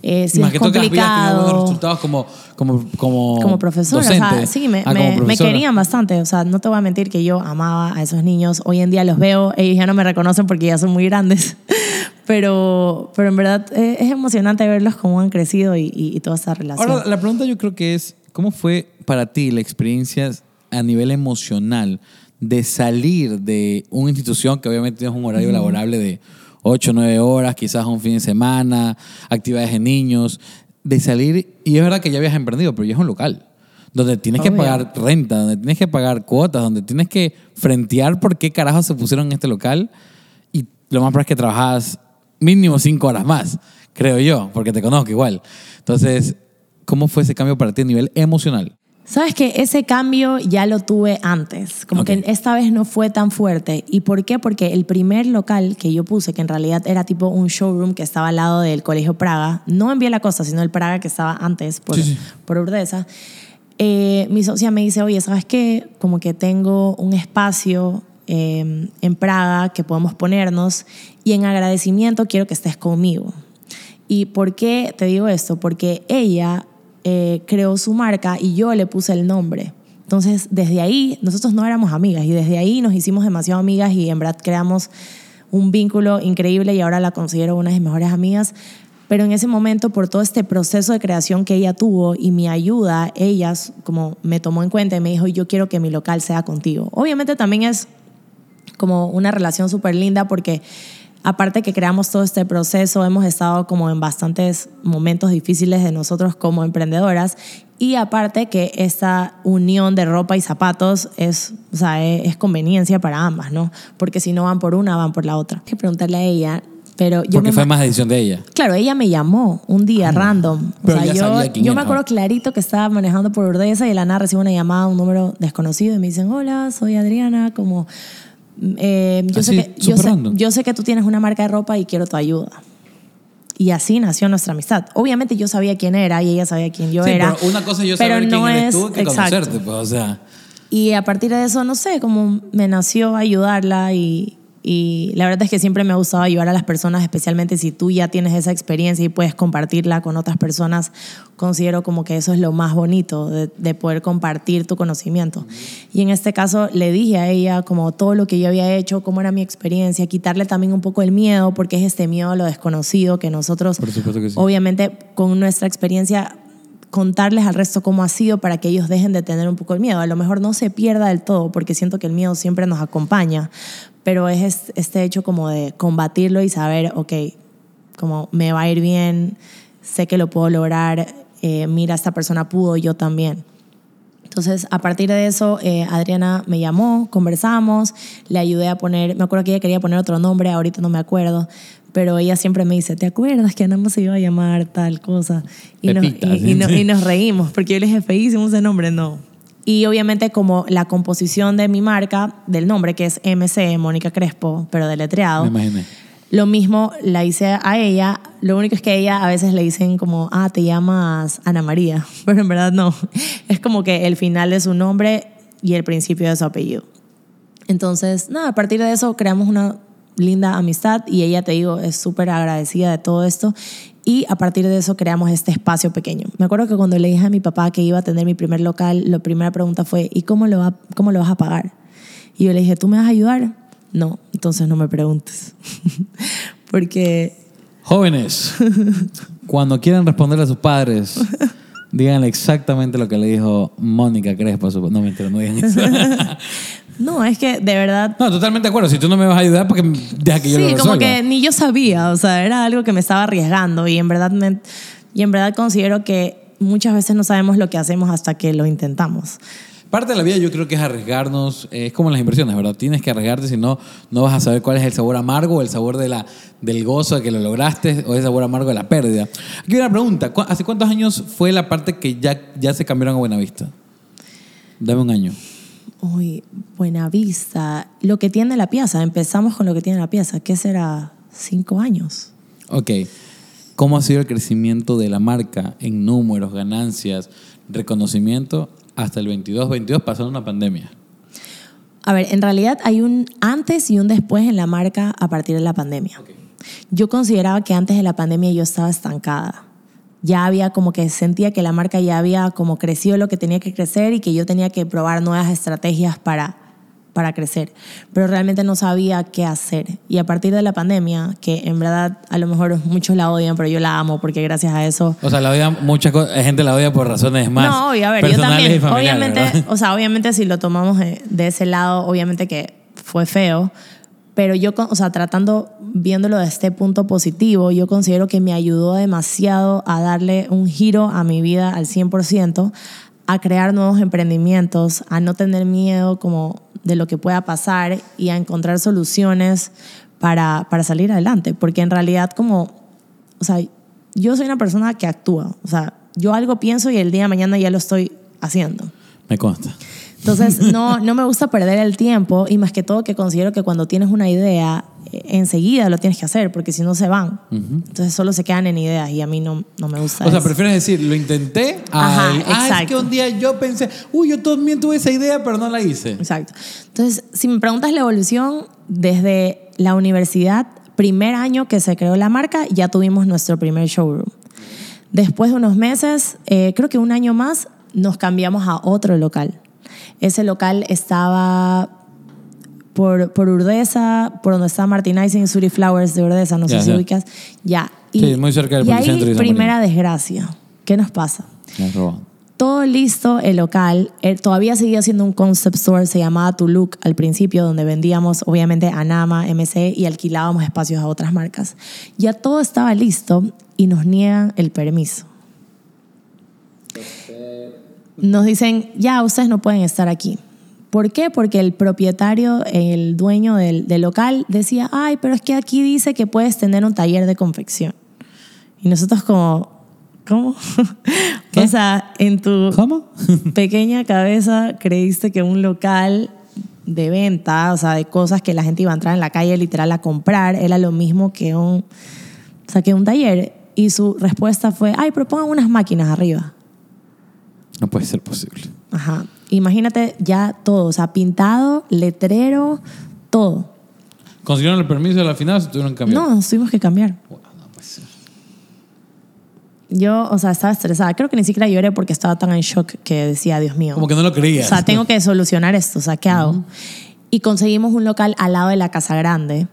[SPEAKER 2] Eh, sí
[SPEAKER 1] Más
[SPEAKER 2] es
[SPEAKER 1] que tú que
[SPEAKER 2] complicado.
[SPEAKER 1] resultados como, como, como,
[SPEAKER 2] como profesora,
[SPEAKER 1] docente.
[SPEAKER 2] o sea, sí, me,
[SPEAKER 1] Ah,
[SPEAKER 2] me- me querían bastante, o sea, no te voy a mentir que yo amaba a esos niños, hoy en día los veo, ellos ya no me reconocen porque ya son muy grandes, pero, pero en verdad eh, es emocionante verlos cómo han crecido y, y- y toda esta relación.
[SPEAKER 1] Ahora, la pregunta yo creo que es, ¿cómo fue para ti la experiencia a nivel emocional de salir de una institución que obviamente tienes un horario laborable de 8, 9 horas, quizás un fin de semana, actividades de niños, de salir, y es verdad que ya habías emprendido, pero ya es un local, donde tienes que pagar renta, donde tienes que pagar cuotas, donde tienes que frentear por qué carajo se pusieron en este local, y lo más probable es que trabajas mínimo 5 horas más, creo yo, porque te conozco igual. Entonces, ¿cómo fue ese cambio para ti a nivel emocional?
[SPEAKER 2] Sabes que ese cambio ya lo tuve antes, como
[SPEAKER 1] Ok.
[SPEAKER 2] que esta vez no fue tan fuerte. ¿Y por qué? Porque el primer local que yo puse, que en realidad era tipo un showroom que estaba al lado del Colegio Praga, no en Vía La Costa, sino el Praga que estaba antes por,
[SPEAKER 1] Sí, sí.
[SPEAKER 2] por Urdesa, eh, mi socia me dice, oye, ¿sabes qué? Como que tengo un espacio eh, en Praga que podemos ponernos y en agradecimiento quiero que estés conmigo. ¿Y por qué te digo esto? Porque ella eh, creó su marca y yo le puse el nombre. Entonces, desde ahí, nosotros no éramos amigas y desde ahí nos hicimos demasiado amigas y en verdad creamos un vínculo increíble y ahora la considero una de mis mejores amigas. Pero en ese momento, por todo este proceso de creación que ella tuvo y mi ayuda, ella como me tomó en cuenta y me dijo, yo quiero que mi local sea contigo. Obviamente también es como una relación súper linda porque aparte que creamos todo este proceso, hemos estado como en bastantes momentos difíciles de nosotros como emprendedoras y aparte que esta unión de ropa y zapatos es, o sea, es, es conveniencia para ambas, ¿no? Porque si no van por una, van por la otra. Hay que preguntarle a ella, pero yo
[SPEAKER 1] Porque
[SPEAKER 2] me
[SPEAKER 1] fue más decisión de ella.
[SPEAKER 2] Claro, ella me llamó un día random. O
[SPEAKER 1] Pero
[SPEAKER 2] sea,
[SPEAKER 1] ya
[SPEAKER 2] yo,
[SPEAKER 1] sabía quién
[SPEAKER 2] yo
[SPEAKER 1] era,
[SPEAKER 2] me acuerdo clarito que estaba manejando por Urdesa y de la nada recibo una llamada un número desconocido y me dicen, hola, soy Adriana, como... eh, yo,
[SPEAKER 1] Así,
[SPEAKER 2] sé que, yo, sé, yo sé que tú tienes una marca de ropa y quiero tu ayuda. Y así nació nuestra amistad. Obviamente yo sabía quién era y ella sabía quién yo
[SPEAKER 1] sí,
[SPEAKER 2] era.
[SPEAKER 1] pero una cosa es yo
[SPEAKER 2] pero
[SPEAKER 1] saber
[SPEAKER 2] no
[SPEAKER 1] quién eres
[SPEAKER 2] es-
[SPEAKER 1] tú que conocerte, pues, o sea.
[SPEAKER 2] Y a partir de eso, no sé, como me nació ayudarla y, y la verdad es que siempre me ha gustado ayudar a las personas, especialmente si tú ya tienes esa experiencia y puedes compartirla con otras personas. Considero como que eso es lo más bonito, de, de poder compartir tu conocimiento. Y en este caso le dije a ella como todo lo que yo había hecho, cómo era mi experiencia, quitarle también un poco el miedo, porque es este miedo a lo desconocido que nosotros,
[SPEAKER 1] Por supuesto que sí.
[SPEAKER 2] obviamente, con nuestra experiencia contarles al resto cómo ha sido para que ellos dejen de tener un poco el miedo. A lo mejor no se pierda del todo, porque siento que el miedo siempre nos acompaña, pero es es- este hecho como de combatirlo y saber, ok, como me va a ir bien, sé que lo puedo lograr, eh, mira, esta persona pudo, yo también. Entonces, a partir de eso, eh, Adriana me llamó, conversamos, le ayudé a poner, me acuerdo que ella quería poner otro nombre, ahorita no me acuerdo, pero ella siempre me dice, ¿te acuerdas que Anama se iba a llamar tal cosa? Y, nos,
[SPEAKER 1] Pepita,
[SPEAKER 2] y- y
[SPEAKER 1] sí.
[SPEAKER 2] no- y nos reímos, porque yo le dije, feísimo ese nombre, no. Y obviamente como la composición de mi marca, del nombre, que es MC, Mónica Crespo, pero deletreado,
[SPEAKER 1] Me imaginé.
[SPEAKER 2] lo mismo la hice a ella, lo único es que a ella a veces le dicen como, ah, te llamas Ana María, pero en verdad no. Es como que el final de su nombre y el principio de su apellido. Entonces, nada, a partir de eso creamos una linda amistad y ella, te digo, es súper agradecida de todo esto. Y a partir de eso creamos este espacio pequeño. Me acuerdo que cuando le dije a mi papá que iba a tener mi primer local, la primera pregunta fue, ¿y cómo lo, va, cómo lo vas a pagar? Y yo le dije, ¿tú me vas a ayudar? No, entonces no me preguntes. Porque
[SPEAKER 1] Jóvenes, cuando quieran responderle a sus padres, díganle exactamente lo que le dijo Mónica Crespo. No, mentira, no digan eso.
[SPEAKER 2] No, es que de verdad
[SPEAKER 1] No, totalmente de acuerdo. Si tú no me vas a ayudar, porque deja que yo lo
[SPEAKER 2] sí,
[SPEAKER 1] resuelva.
[SPEAKER 2] como que ni yo sabía, o sea, era algo que me estaba arriesgando y en verdad me, y en verdad considero que muchas veces no sabemos lo que hacemos hasta que lo intentamos.
[SPEAKER 1] Parte de la vida yo creo que es arriesgarnos, eh, es como en las inversiones, ¿verdad? Tienes que arriesgarte, si no, no vas a saber cuál es el sabor amargo, el sabor de la, del gozo de que lo lograste o el sabor amargo de la pérdida. Aquí hay una pregunta, ¿cu- ¿hace cuántos años fue la parte que ya, ya se cambiaron a Buenavista? Dame un año.
[SPEAKER 2] Uy, Buenavista, lo que tiene la pieza, empezamos con lo que tiene la pieza, ¿qué será? Cinco años.
[SPEAKER 1] Ok. ¿Cómo ha sido el crecimiento de la marca en números, ganancias, reconocimiento hasta el 22? 22 pasó una pandemia.
[SPEAKER 2] A ver, en realidad hay un antes y un después en la marca a partir de la pandemia. Yo consideraba que antes de la pandemia yo estaba estancada. Ya había como que sentía que la marca ya había como crecido lo que tenía que crecer y que yo tenía que probar nuevas estrategias para, para crecer. Pero realmente no sabía qué hacer. Y a partir de la pandemia, que en verdad a lo mejor muchos la odian, pero yo la amo porque gracias a eso
[SPEAKER 1] O sea, la odia mucha co- gente la odia por razones más
[SPEAKER 2] no, obvio, a ver, yo también. Obviamente,
[SPEAKER 1] ¿verdad?
[SPEAKER 2] o sea, obviamente si lo tomamos de, de ese lado, obviamente que fue feo, pero yo, o sea, tratando, viéndolo de este punto positivo, yo considero que me ayudó demasiado a darle un giro a mi vida al 100%, a crear nuevos emprendimientos, a no tener miedo como de lo que pueda pasar y a encontrar soluciones para, para salir adelante, porque en realidad como o sea, yo soy una persona que actúa. O sea, yo algo pienso y el día de mañana ya lo estoy haciendo.
[SPEAKER 1] Me consta.
[SPEAKER 2] Entonces, no, no me gusta perder el tiempo y más que todo que considero que cuando tienes una idea, eh, enseguida lo tienes que hacer porque si no se van. Entonces solo se quedan en ideas y a mí no, no me gusta
[SPEAKER 1] O sea,
[SPEAKER 2] eso.
[SPEAKER 1] prefieres decir, lo intenté.
[SPEAKER 2] Ajá,
[SPEAKER 1] al, ah, es que un día yo pensé, uy, yo también tuve esa idea, pero no la hice.
[SPEAKER 2] Exacto. Entonces, si me preguntas la evolución, desde la universidad, primer año que se creó la marca, ya tuvimos nuestro primer showroom. Después de unos meses, eh, creo que un año más, nos cambiamos a otro local. Ese local estaba por, por Urdesa, por donde está Martinizing Suri Flowers de Urdesa, no
[SPEAKER 1] Ya,
[SPEAKER 2] sé si
[SPEAKER 1] ya.
[SPEAKER 2] ubicas. Ya.
[SPEAKER 1] Sí, muy cerca del
[SPEAKER 2] Y ahí,
[SPEAKER 1] de
[SPEAKER 2] primera desgracia. ¿Qué nos pasa? Todo listo el local. eh, todavía seguía siendo un concept store, se llamaba To Look al principio, donde vendíamos obviamente Anama, MC y alquilábamos espacios a otras marcas. Ya todo estaba listo y nos niegan el permiso. Nos dicen, ya, ustedes no pueden estar aquí. ¿Por qué? Porque el propietario, el dueño del, del local, decía, ay, pero es que aquí dice que puedes tener un taller de confección. Y nosotros como, ¿cómo?
[SPEAKER 1] ¿Qué?
[SPEAKER 2] o sea, en tu
[SPEAKER 1] ¿Cómo?
[SPEAKER 2] pequeña cabeza creíste que un local de venta, o sea, de cosas que la gente iba a entrar en la calle literal a comprar, era lo mismo que un, o sea, que un taller. Y su respuesta fue, ay, pero pongan unas máquinas arriba.
[SPEAKER 1] No puede ser posible.
[SPEAKER 2] Ajá. Imagínate ya todo, o sea, pintado, letrero, todo.
[SPEAKER 1] ¿Consiguieron el permiso de la final o se tuvieron que cambiar?
[SPEAKER 2] No, nos tuvimos que cambiar.
[SPEAKER 1] Bueno, pues,
[SPEAKER 2] Yo, o sea, estaba estresada. Creo que ni siquiera lloré porque estaba tan en shock que decía, Dios mío.
[SPEAKER 1] Como que no lo creías.
[SPEAKER 2] O sea, tengo que solucionar esto, o sea, ¿qué hago? Y conseguimos un local al lado de la Casa Grande,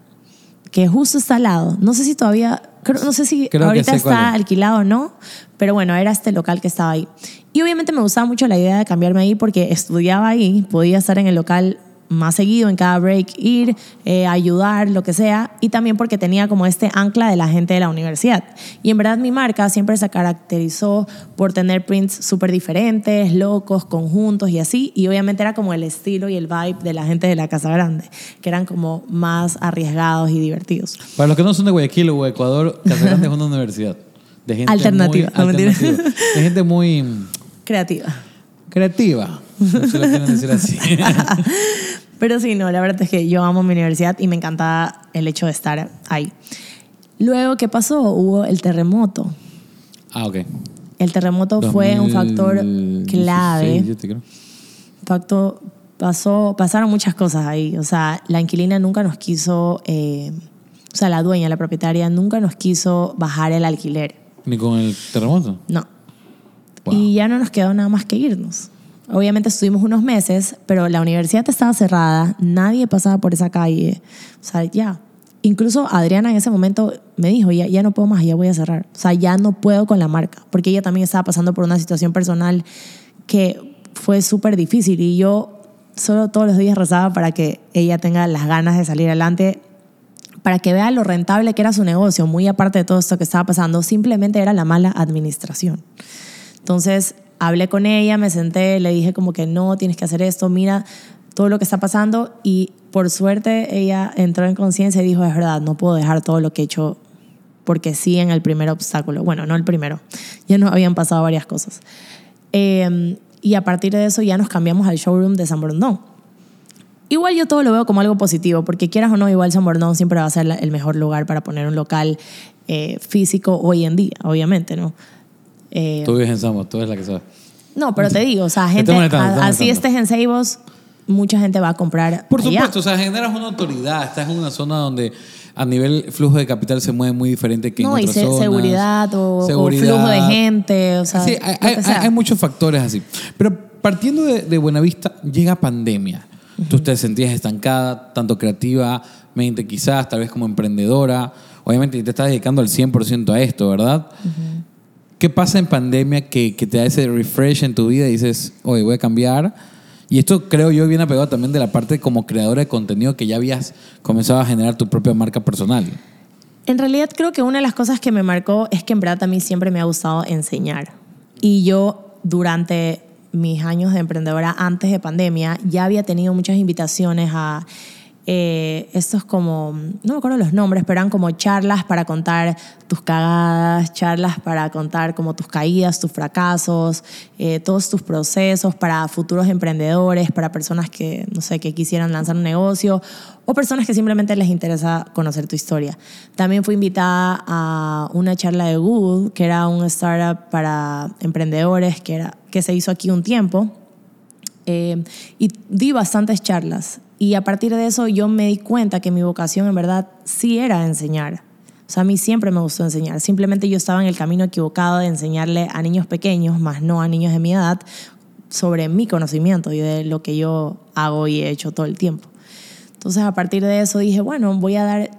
[SPEAKER 2] que justo está al lado. No sé si todavía, creo- no sé si
[SPEAKER 1] Creo
[SPEAKER 2] ahorita está
[SPEAKER 1] es.
[SPEAKER 2] alquilado o no, pero bueno, era este local que estaba ahí. Y obviamente me gustaba mucho la idea de cambiarme ahí porque estudiaba ahí, podía estar en el local más seguido, en cada break, ir, eh, ayudar, lo que sea, y también porque tenía como este ancla de la gente de la universidad. Y en verdad mi marca siempre se caracterizó por tener prints súper diferentes, locos, conjuntos y así, y obviamente era como el estilo y el vibe de la gente de la Casa Grande, que eran como más arriesgados y divertidos.
[SPEAKER 1] Para los que no son de Guayaquil o Ecuador, Casa Grande es una universidad. De gente
[SPEAKER 2] Alternativa,
[SPEAKER 1] muy alternativa. De gente muy
[SPEAKER 2] Creativa.
[SPEAKER 1] Creativa. Se lo quieren decir así.
[SPEAKER 2] Pero sí, no, la verdad es que yo amo mi universidad y me encanta el hecho de estar ahí. Luego, ¿qué pasó? Hubo el terremoto.
[SPEAKER 1] ah, ok.
[SPEAKER 2] El terremoto fue un factor
[SPEAKER 1] 2016,
[SPEAKER 2] clave.
[SPEAKER 1] yo te creo.
[SPEAKER 2] Facto- pasó, pasaron muchas cosas ahí. O sea, la inquilina nunca nos quiso, eh, o sea, la dueña, la propietaria, nunca nos quiso bajar el alquiler.
[SPEAKER 1] Ni con el terremoto.
[SPEAKER 2] No. Y ya no nos quedó nada más que irnos. Obviamente estuvimos unos meses, pero la universidad estaba cerrada, nadie pasaba por esa calle. O sea, ya. Incluso Adriana en ese momento me dijo, ya, ya no puedo más, ya voy a cerrar. O sea, ya no puedo con la marca, porque ella también estaba pasando por una situación personal que fue súper difícil y yo solo todos los días rezaba para que ella tenga las ganas de salir adelante para que vea lo rentable que era su negocio, muy aparte de todo esto que estaba pasando, simplemente era la mala administración. Entonces hablé con ella, me senté, le dije como que no, tienes que hacer esto, mira todo lo que está pasando y por suerte ella entró en conciencia y dijo, es verdad, no puedo dejar todo lo que he hecho porque sí en el primer obstáculo, bueno, no el primero, ya nos habían pasado varias cosas. Eh, y a partir de eso ya nos cambiamos al showroom de San Borondón. Igual yo todo lo veo como algo positivo, porque quieras o no, igual San Borondón siempre va a ser el mejor lugar para poner un local eh, físico hoy en día, obviamente, ¿no? Eh,
[SPEAKER 1] Tú vives en Samo, tú eres la que sabe.
[SPEAKER 2] no, pero te digo, o sea, gente,
[SPEAKER 1] estoy molestando, te
[SPEAKER 2] a- así estés en Seibos, mucha gente va a comprar
[SPEAKER 1] Por
[SPEAKER 2] allá.
[SPEAKER 1] supuesto, o sea, generas una autoridad. Estás en una zona donde a nivel flujo de capital se mueve muy diferente que
[SPEAKER 2] no,
[SPEAKER 1] en
[SPEAKER 2] y
[SPEAKER 1] otras
[SPEAKER 2] se-
[SPEAKER 1] zonas.
[SPEAKER 2] seguridad o, o
[SPEAKER 1] Seguridad.
[SPEAKER 2] flujo de gente, o sea,
[SPEAKER 1] Sí, hay, hay- hay muchos factores así. Pero partiendo de, de Buenavista, llega pandemia. Tú te sentías estancada, tanto creativamente quizás, tal vez como emprendedora. Obviamente te estás dedicando al 100% a esto, ¿verdad? ¿Qué pasa en pandemia que, te da ese refresh en tu vida y dices, oye, voy a cambiar? Y esto creo yo viene apegado también de la parte como creadora de contenido que ya habías comenzado a generar tu propia marca personal.
[SPEAKER 2] En realidad creo que una de las cosas que me marcó es que en verdad a siempre me ha gustado enseñar. Y yo durante mis años de emprendedora antes de pandemia ya había tenido muchas invitaciones a eh, estos como, no me acuerdo los nombres, pero eran como charlas para contar tus cagadas, charlas para contar como tus caídas, tus fracasos, eh, todos tus procesos para futuros emprendedores, para personas que, no sé, que quisieran lanzar un negocio o personas que simplemente les interesa conocer tu historia. También fui invitada a una charla de Google, que era un startup para emprendedores que, era, que se hizo aquí un tiempo. Eh, y di bastantes charlas. Y a partir de eso yo me di cuenta que mi vocación en verdad sí era enseñar. O sea, a mí siempre me gustó enseñar. Simplemente yo estaba en el camino equivocado de enseñarle a niños pequeños, más no a niños de mi edad, sobre mi conocimiento y de lo que yo hago y he hecho todo el tiempo. Entonces, a partir de eso dije, bueno, voy a dar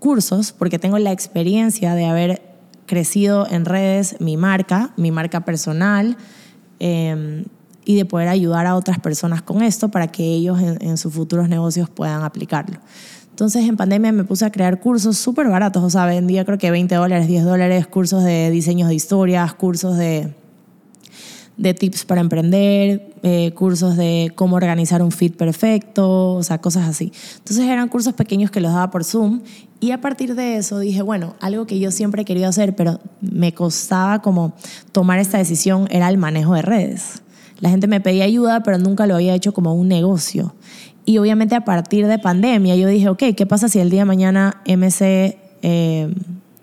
[SPEAKER 2] cursos porque tengo la experiencia de haber crecido en redes mi marca, mi marca personal, eh, y de poder ayudar a otras personas con esto para que ellos en, en sus futuros negocios puedan aplicarlo. Entonces en pandemia me puse a crear cursos súper baratos, o sea, vendía creo que 20 dólares, 10 dólares, cursos de diseños de historias, cursos de, de tips para emprender, eh, cursos de cómo organizar un feed perfecto, o sea, cosas así. Entonces eran cursos pequeños que los daba por Zoom y a partir de eso dije, bueno, algo que yo siempre he querido hacer, pero me costaba como tomar esta decisión era el manejo de redes. La gente me pedía ayuda, pero nunca lo había hecho como un negocio. Y obviamente a partir de pandemia yo dije, ok, ¿qué pasa si el día de mañana MC, eh,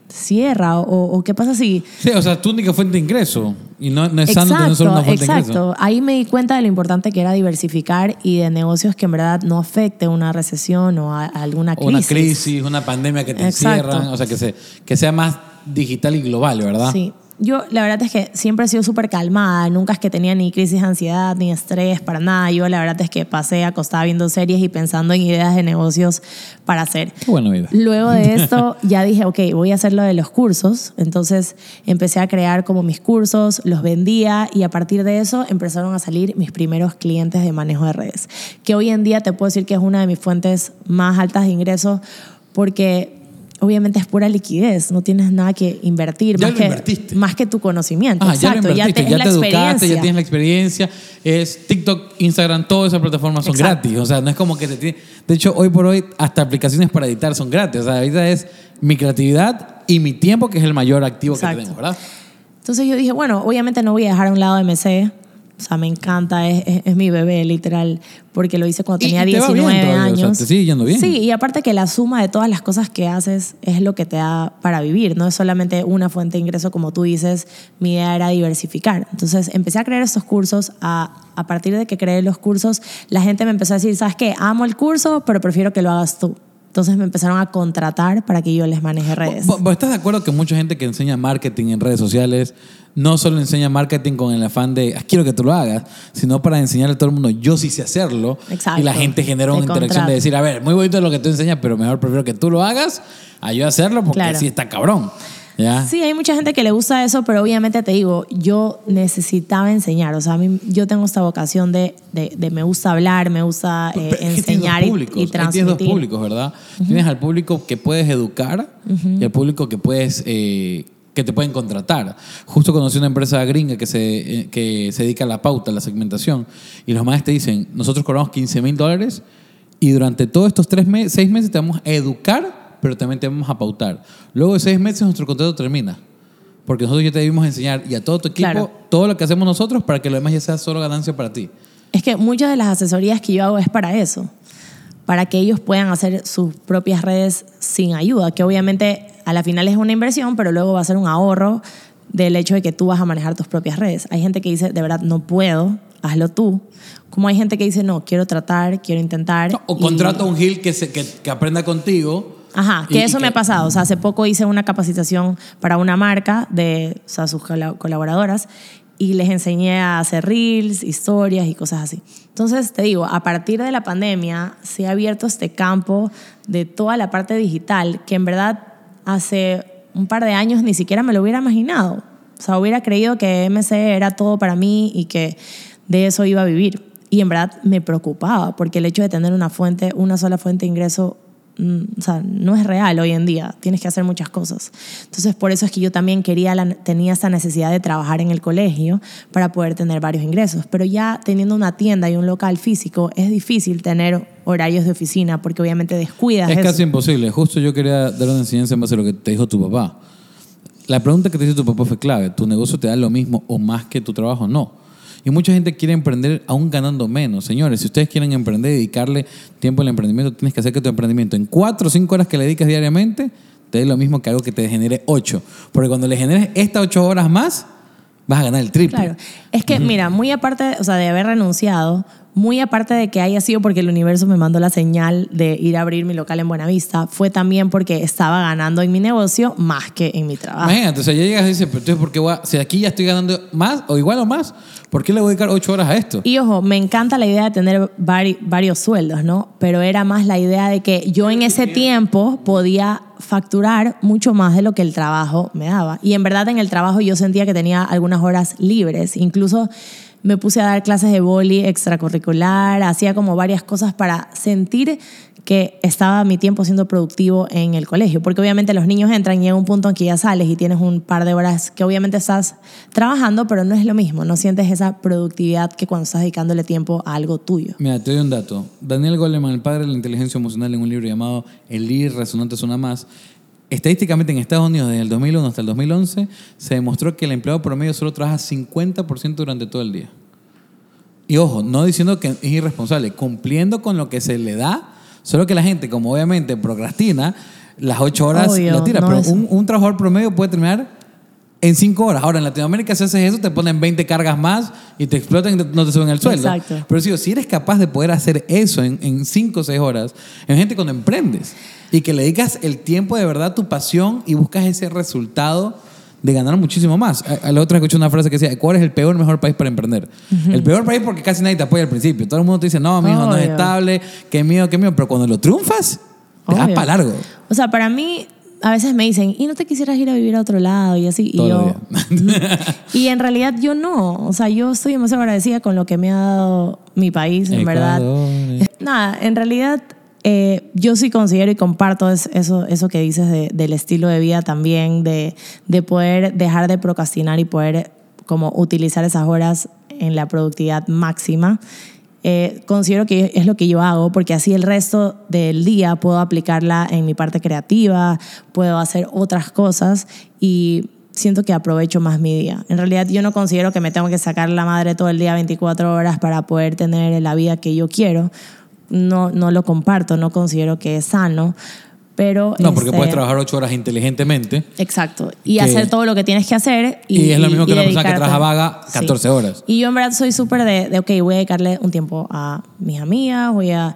[SPEAKER 2] cierra o, o qué pasa si...
[SPEAKER 1] Sí, o sea, tu única fuente de ingreso. Y no, no es sano tener solo una fuente de ingreso.
[SPEAKER 2] exacto. Ahí me di cuenta de lo importante que era diversificar y de negocios que en verdad no afecte una recesión o a, a alguna
[SPEAKER 1] O
[SPEAKER 2] crisis.
[SPEAKER 1] una crisis, una pandemia que te
[SPEAKER 2] Exacto.
[SPEAKER 1] encierran. O sea, que, se, que sea más digital y global, ¿verdad?
[SPEAKER 2] Sí. Yo la verdad es que siempre he sido súper calmada, nunca es que tenía ni crisis de ansiedad ni estrés para nada. Yo la verdad es que pasé acostada viendo series y pensando en ideas de negocios para hacer.
[SPEAKER 1] Qué buena vida.
[SPEAKER 2] Luego de esto ya dije, ok, voy a hacer lo de los cursos. Entonces empecé a crear como mis cursos, los vendía y a partir de eso empezaron a salir mis primeros clientes de manejo de redes. Que hoy en día te puedo decir que es una de mis fuentes más altas de ingresos porque obviamente es pura liquidez, no tienes nada que invertir.
[SPEAKER 1] Ya
[SPEAKER 2] más que,
[SPEAKER 1] invertiste.
[SPEAKER 2] Más que tu conocimiento.
[SPEAKER 1] Ah, ya lo
[SPEAKER 2] Exacto,
[SPEAKER 1] ya
[SPEAKER 2] la
[SPEAKER 1] te, educaste, ya tienes la experiencia. Es TikTok, Instagram, todas esas plataformas son
[SPEAKER 2] Exacto.
[SPEAKER 1] gratis. O sea, no es como que te tiene- De hecho, hoy por hoy, hasta aplicaciones para editar son gratis. O sea, ahorita es mi creatividad y mi tiempo, que es el mayor activo
[SPEAKER 2] Exacto.
[SPEAKER 1] que tenemos, ¿verdad?
[SPEAKER 2] Entonces yo dije, bueno, obviamente no voy a dejar a un lado MC. O sea, me encanta, es, es- es mi bebé, literal, porque lo hice cuando tenía
[SPEAKER 1] y te va bien
[SPEAKER 2] 19
[SPEAKER 1] todavía, o sea,
[SPEAKER 2] años.
[SPEAKER 1] te sigue yendo bien.
[SPEAKER 2] Sí, y aparte que la suma de todas las cosas que haces es lo que te da para vivir, no es solamente una fuente de ingreso, como tú dices, mi idea era diversificar. Entonces empecé a crear estos cursos, a, a partir de que creé los cursos, la gente me empezó a decir, ¿sabes qué? Amo el curso, pero prefiero que lo hagas tú. Entonces me empezaron a contratar para que yo les maneje redes.
[SPEAKER 1] ¿Vos- ¿Estás de acuerdo que mucha gente que enseña marketing en redes sociales no solo enseña marketing con el afán de "Ah, quiero que tú lo hagas, sino para enseñarle a todo el mundo yo sí sé hacerlo?
[SPEAKER 2] Exacto.
[SPEAKER 1] Y la gente genera una interacción de decir, a ver, muy bonito lo que tú enseñas, pero mejor prefiero que tú lo hagas a yo hacerlo porque
[SPEAKER 2] Claro.
[SPEAKER 1] sí está cabrón. ¿Ya?
[SPEAKER 2] Sí, hay mucha gente que le gusta eso, pero obviamente te digo, yo necesitaba enseñar. O sea, a mí, yo tengo esta vocación de, de, de me gusta hablar, me gusta eh, enseñar y, y
[SPEAKER 1] ahí Tienes dos
[SPEAKER 2] transmitir.
[SPEAKER 1] públicos, ¿verdad? Tienes al público que puedes educar y al público que puedes eh, que te pueden contratar. Justo conocí una empresa gringa que se, eh, que se dedica a la pauta, a la segmentación, y los maestros te dicen, nosotros cobramos 15 mil dólares y durante todos estos tres meses, seis meses te vamos a educar, pero también te vamos a pautar. Luego de seis meses nuestro contrato termina. Porque nosotros ya te debimos enseñar y a todo tu equipo
[SPEAKER 2] Claro.
[SPEAKER 1] todo lo que hacemos nosotros para que lo demás ya sea solo ganancia para ti.
[SPEAKER 2] Es que muchas de las asesorías que yo hago es para eso, para que ellos puedan hacer sus propias redes sin ayuda, que obviamente a la final es una inversión, pero luego va a ser un ahorro del hecho de que tú vas a manejar tus propias redes. Hay gente que dice, de verdad, no puedo, hazlo tú. Como hay gente que dice, no, quiero tratar, quiero intentar.
[SPEAKER 1] No, o
[SPEAKER 2] y-
[SPEAKER 1] contrata a un Gil que, se, que, que aprenda contigo.
[SPEAKER 2] Ajá,
[SPEAKER 1] y-
[SPEAKER 2] que
[SPEAKER 1] y
[SPEAKER 2] eso me ha pasado. O sea, hace poco hice una capacitación para una marca de o sea, sus cola- colaboradoras y les enseñé a hacer reels, historias y cosas así. Entonces, te digo, a partir de la pandemia se ha abierto este campo de toda la parte digital que en verdad hace un par de años ni siquiera me lo hubiera imaginado. O sea, hubiera creído que MC era todo para mí y que de eso iba a vivir. Y en verdad me preocupaba porque el hecho de tener una fuente, una sola fuente de ingreso o sea, no es real hoy en día, tienes que hacer muchas cosas. Entonces, por eso es que yo también quería, la- tenía esa necesidad de trabajar en el colegio para poder tener varios ingresos. Pero ya teniendo una tienda y un local físico, es difícil tener horarios de oficina porque obviamente descuidas
[SPEAKER 1] Es
[SPEAKER 2] eso.
[SPEAKER 1] casi imposible. Justo yo quería dar una enseñanza en base a lo que te dijo tu papá. La pregunta que te hizo tu papá fue clave. ¿Tu negocio te da lo mismo o más que tu trabajo? No. Y mucha gente quiere emprender aún ganando menos. Señores, si ustedes quieren emprender dedicarle tiempo al emprendimiento, tienes que hacer que tu emprendimiento en cuatro o cinco horas que le dedicas diariamente te dé lo mismo que algo que te genere ocho. Porque cuando le generes estas ocho horas más, vas a ganar el triple.
[SPEAKER 2] Claro. Es que, mira, muy aparte, o sea, de haber renunciado, muy aparte de que haya sido porque el universo me mandó la señal de ir a abrir mi local en Buenavista, fue también porque estaba ganando en mi negocio más que en mi trabajo.
[SPEAKER 1] Imagínate, o sea, ya llegas y dices, pero entonces, ¿por qué voy a- si aquí ya estoy ganando más o igual o más, ¿por qué le voy a dedicar ocho horas a esto?
[SPEAKER 2] Y ojo, me encanta la idea de tener vari- varios sueldos, ¿no? Pero era más la idea de que yo en ese tiempo podía facturar mucho más de lo que el trabajo me daba. Y en verdad en el trabajo yo sentía que tenía algunas horas libres. Incluso me puse a dar clases de boli extracurricular, hacía como varias cosas para sentir que estaba mi tiempo siendo productivo en el colegio, porque obviamente los niños entran y llega un punto en que ya sales y tienes un par de horas que obviamente estás trabajando, pero no es lo mismo, no sientes esa productividad que cuando estás dedicándole tiempo a algo tuyo.
[SPEAKER 1] Mira, te doy un dato. Daniel Goleman, el padre de la inteligencia emocional, en un libro llamado El líder resonante suena más, estadísticamente en Estados Unidos, desde el 2001 hasta el 2011, se demostró que el empleado promedio solo trabaja 50% durante todo el día. Y ojo, no diciendo que es irresponsable, cumpliendo con lo que se le da, solo que la gente, como obviamente procrastina, las ocho horas
[SPEAKER 2] Obvio,
[SPEAKER 1] lo tiras.
[SPEAKER 2] no
[SPEAKER 1] pero
[SPEAKER 2] es-
[SPEAKER 1] un, un trabajador promedio puede terminar en cinco horas. Ahora, en Latinoamérica, si haces eso, te ponen 20 cargas más y te explotan y no te suben el sueldo.
[SPEAKER 2] Exacto.
[SPEAKER 1] Pero sí, si eres capaz de poder hacer eso en, en cinco o seis horas, en gente cuando emprendes y que le dedicas el tiempo de verdad, tu pasión y buscas ese resultado de ganar muchísimo más. A, a la otra escuché una frase que decía, Ecuador es el peor mejor país para emprender. El peor país porque casi nadie te apoya al principio. Todo el mundo te dice, no, mijo, no es estable, qué miedo, qué miedo. Pero cuando lo triunfas, te das
[SPEAKER 2] Obvio.
[SPEAKER 1] para largo.
[SPEAKER 2] O sea, para mí, a veces me dicen, ¿y no te quisieras ir a vivir a otro lado? Y así. Y yo. y en realidad yo no. O sea, yo estoy demasiado agradecida con lo que me ha dado mi país, en verdad.
[SPEAKER 1] Ecuador.
[SPEAKER 2] Nada, en realidad eh, yo sí considero y comparto es- eso, eso que dices de- del estilo de vida también, de, de poder dejar de procrastinar y poder como utilizar esas horas en la productividad máxima. Eh, considero que es lo que yo hago porque así el resto del día puedo aplicarla en mi parte creativa, puedo hacer otras cosas y siento que aprovecho más mi día. En realidad yo no considero que me tengo que sacar la madre todo el día 24 horas para poder tener la vida que yo quiero. No, no lo comparto, no considero que es sano, pero...
[SPEAKER 1] No, porque
[SPEAKER 2] este,
[SPEAKER 1] puedes trabajar ocho horas inteligentemente.
[SPEAKER 2] Exacto. Y
[SPEAKER 1] que-
[SPEAKER 2] hacer todo lo que tienes que hacer. Y,
[SPEAKER 1] Y es lo mismo que una persona que trabaja vaga 14 horas.
[SPEAKER 2] Y yo en verdad soy súper de, de, ok, voy a dedicarle un tiempo a mis amigas, voy a,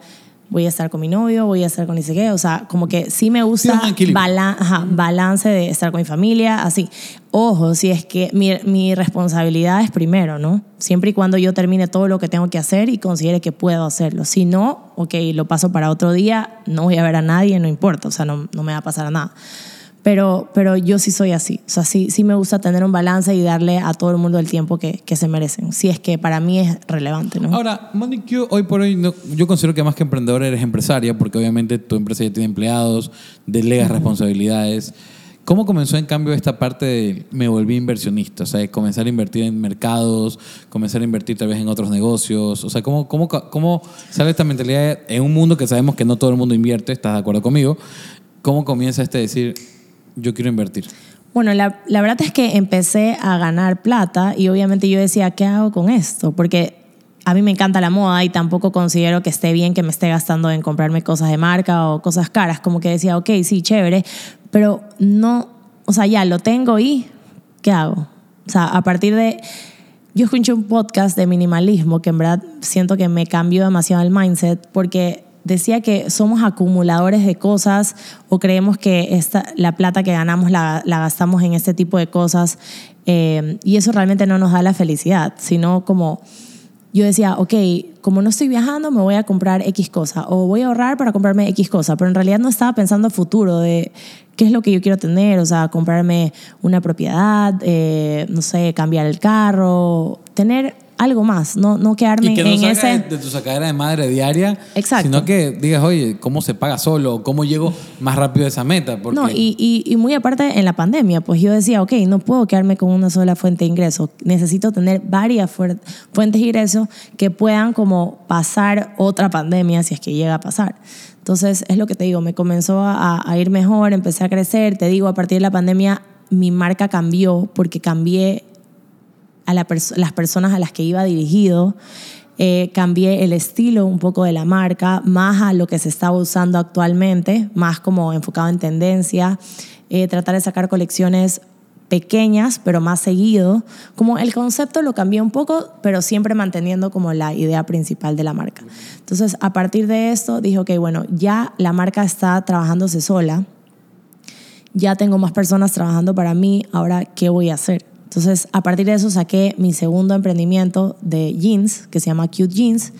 [SPEAKER 2] voy a estar con mi novio, voy a estar con ni sé qué. O sea, como que sí me gusta balan- ajá, balance de estar con mi familia, así. Ojo, si es que mi, mi responsabilidad es primero, ¿no? Siempre y cuando yo termine todo lo que tengo que hacer y considere que puedo hacerlo. Si no, ok, lo paso para otro día, no voy a ver a nadie, no importa, o sea, no, no me va a pasar nada. Pero, pero yo sí soy así. O sea, sí, sí me gusta tener un balance y darle a todo el mundo el tiempo que, que se merecen. Si es que para mí es relevante, ¿no?
[SPEAKER 1] Ahora, Monique, yo hoy por hoy, no- yo considero que más que emprendedora eres empresaria, porque obviamente tu empresa ya tiene empleados, delegas responsabilidades. ¿Cómo comenzó en cambio esta parte de me volví inversionista? O sea, comenzar a invertir en mercados, comenzar a invertir tal vez en otros negocios. O sea, ¿cómo, cómo, cómo sale esta mentalidad en un mundo que sabemos que no todo el mundo invierte? ¿Estás de acuerdo conmigo? ¿Cómo comienza este decir, yo quiero invertir?
[SPEAKER 2] Bueno, la, la verdad es que empecé a ganar plata y obviamente yo decía, ¿qué hago con esto? Porque a mí me encanta la moda y tampoco considero que esté bien que me esté gastando en comprarme cosas de marca o cosas caras. Como que decía, ok, sí, chévere, pero no, o sea, ya lo tengo y ¿qué hago? O sea, a partir de... Yo escuché un podcast de minimalismo que en verdad siento que me cambió demasiado el mindset porque decía que somos acumuladores de cosas o creemos que esta, la plata que ganamos la, gastamos en este tipo de cosas eh, y eso realmente no nos da la felicidad, sino como yo decía, ok, como no estoy viajando, me voy a comprar X cosa o voy a ahorrar para comprarme X cosa, pero en realidad no estaba pensando futuro de qué es lo que yo quiero tener, o sea, comprarme una propiedad, eh, no sé, cambiar el carro, tener algo más, no, no quedarme
[SPEAKER 1] Y que no
[SPEAKER 2] en
[SPEAKER 1] salga
[SPEAKER 2] ese...
[SPEAKER 1] de, de tu sacadera de madre diaria,
[SPEAKER 2] Exacto.
[SPEAKER 1] sino que digas, oye, ¿cómo se paga solo? ¿Cómo llego más rápido a esa meta? Porque
[SPEAKER 2] No, y, y, y muy aparte en la pandemia, pues yo decía, ok, no puedo quedarme con una sola fuente de ingreso, necesito tener varias fuentes de ingreso que puedan como pasar otra pandemia si es que llega a pasar. Entonces, es lo que te digo, me comenzó a, a ir mejor, empecé a crecer, te digo, a partir de la pandemia mi marca cambió porque cambié a las personas a las que iba dirigido. Eh, cambié el estilo un poco de la marca, más a lo que se estaba usando actualmente, más como enfocado en tendencia, eh, tratar de sacar colecciones pequeñas, pero más seguido. Como el concepto lo cambié un poco, pero siempre manteniendo como la idea principal de la marca. Entonces, a partir de esto, dije, ok, bueno, ya la marca está trabajándose sola, ya tengo más personas trabajando para mí, ahora, ¿qué voy a hacer? Entonces, a partir de eso saqué mi segundo emprendimiento de jeans, que se llama Cute Jeans,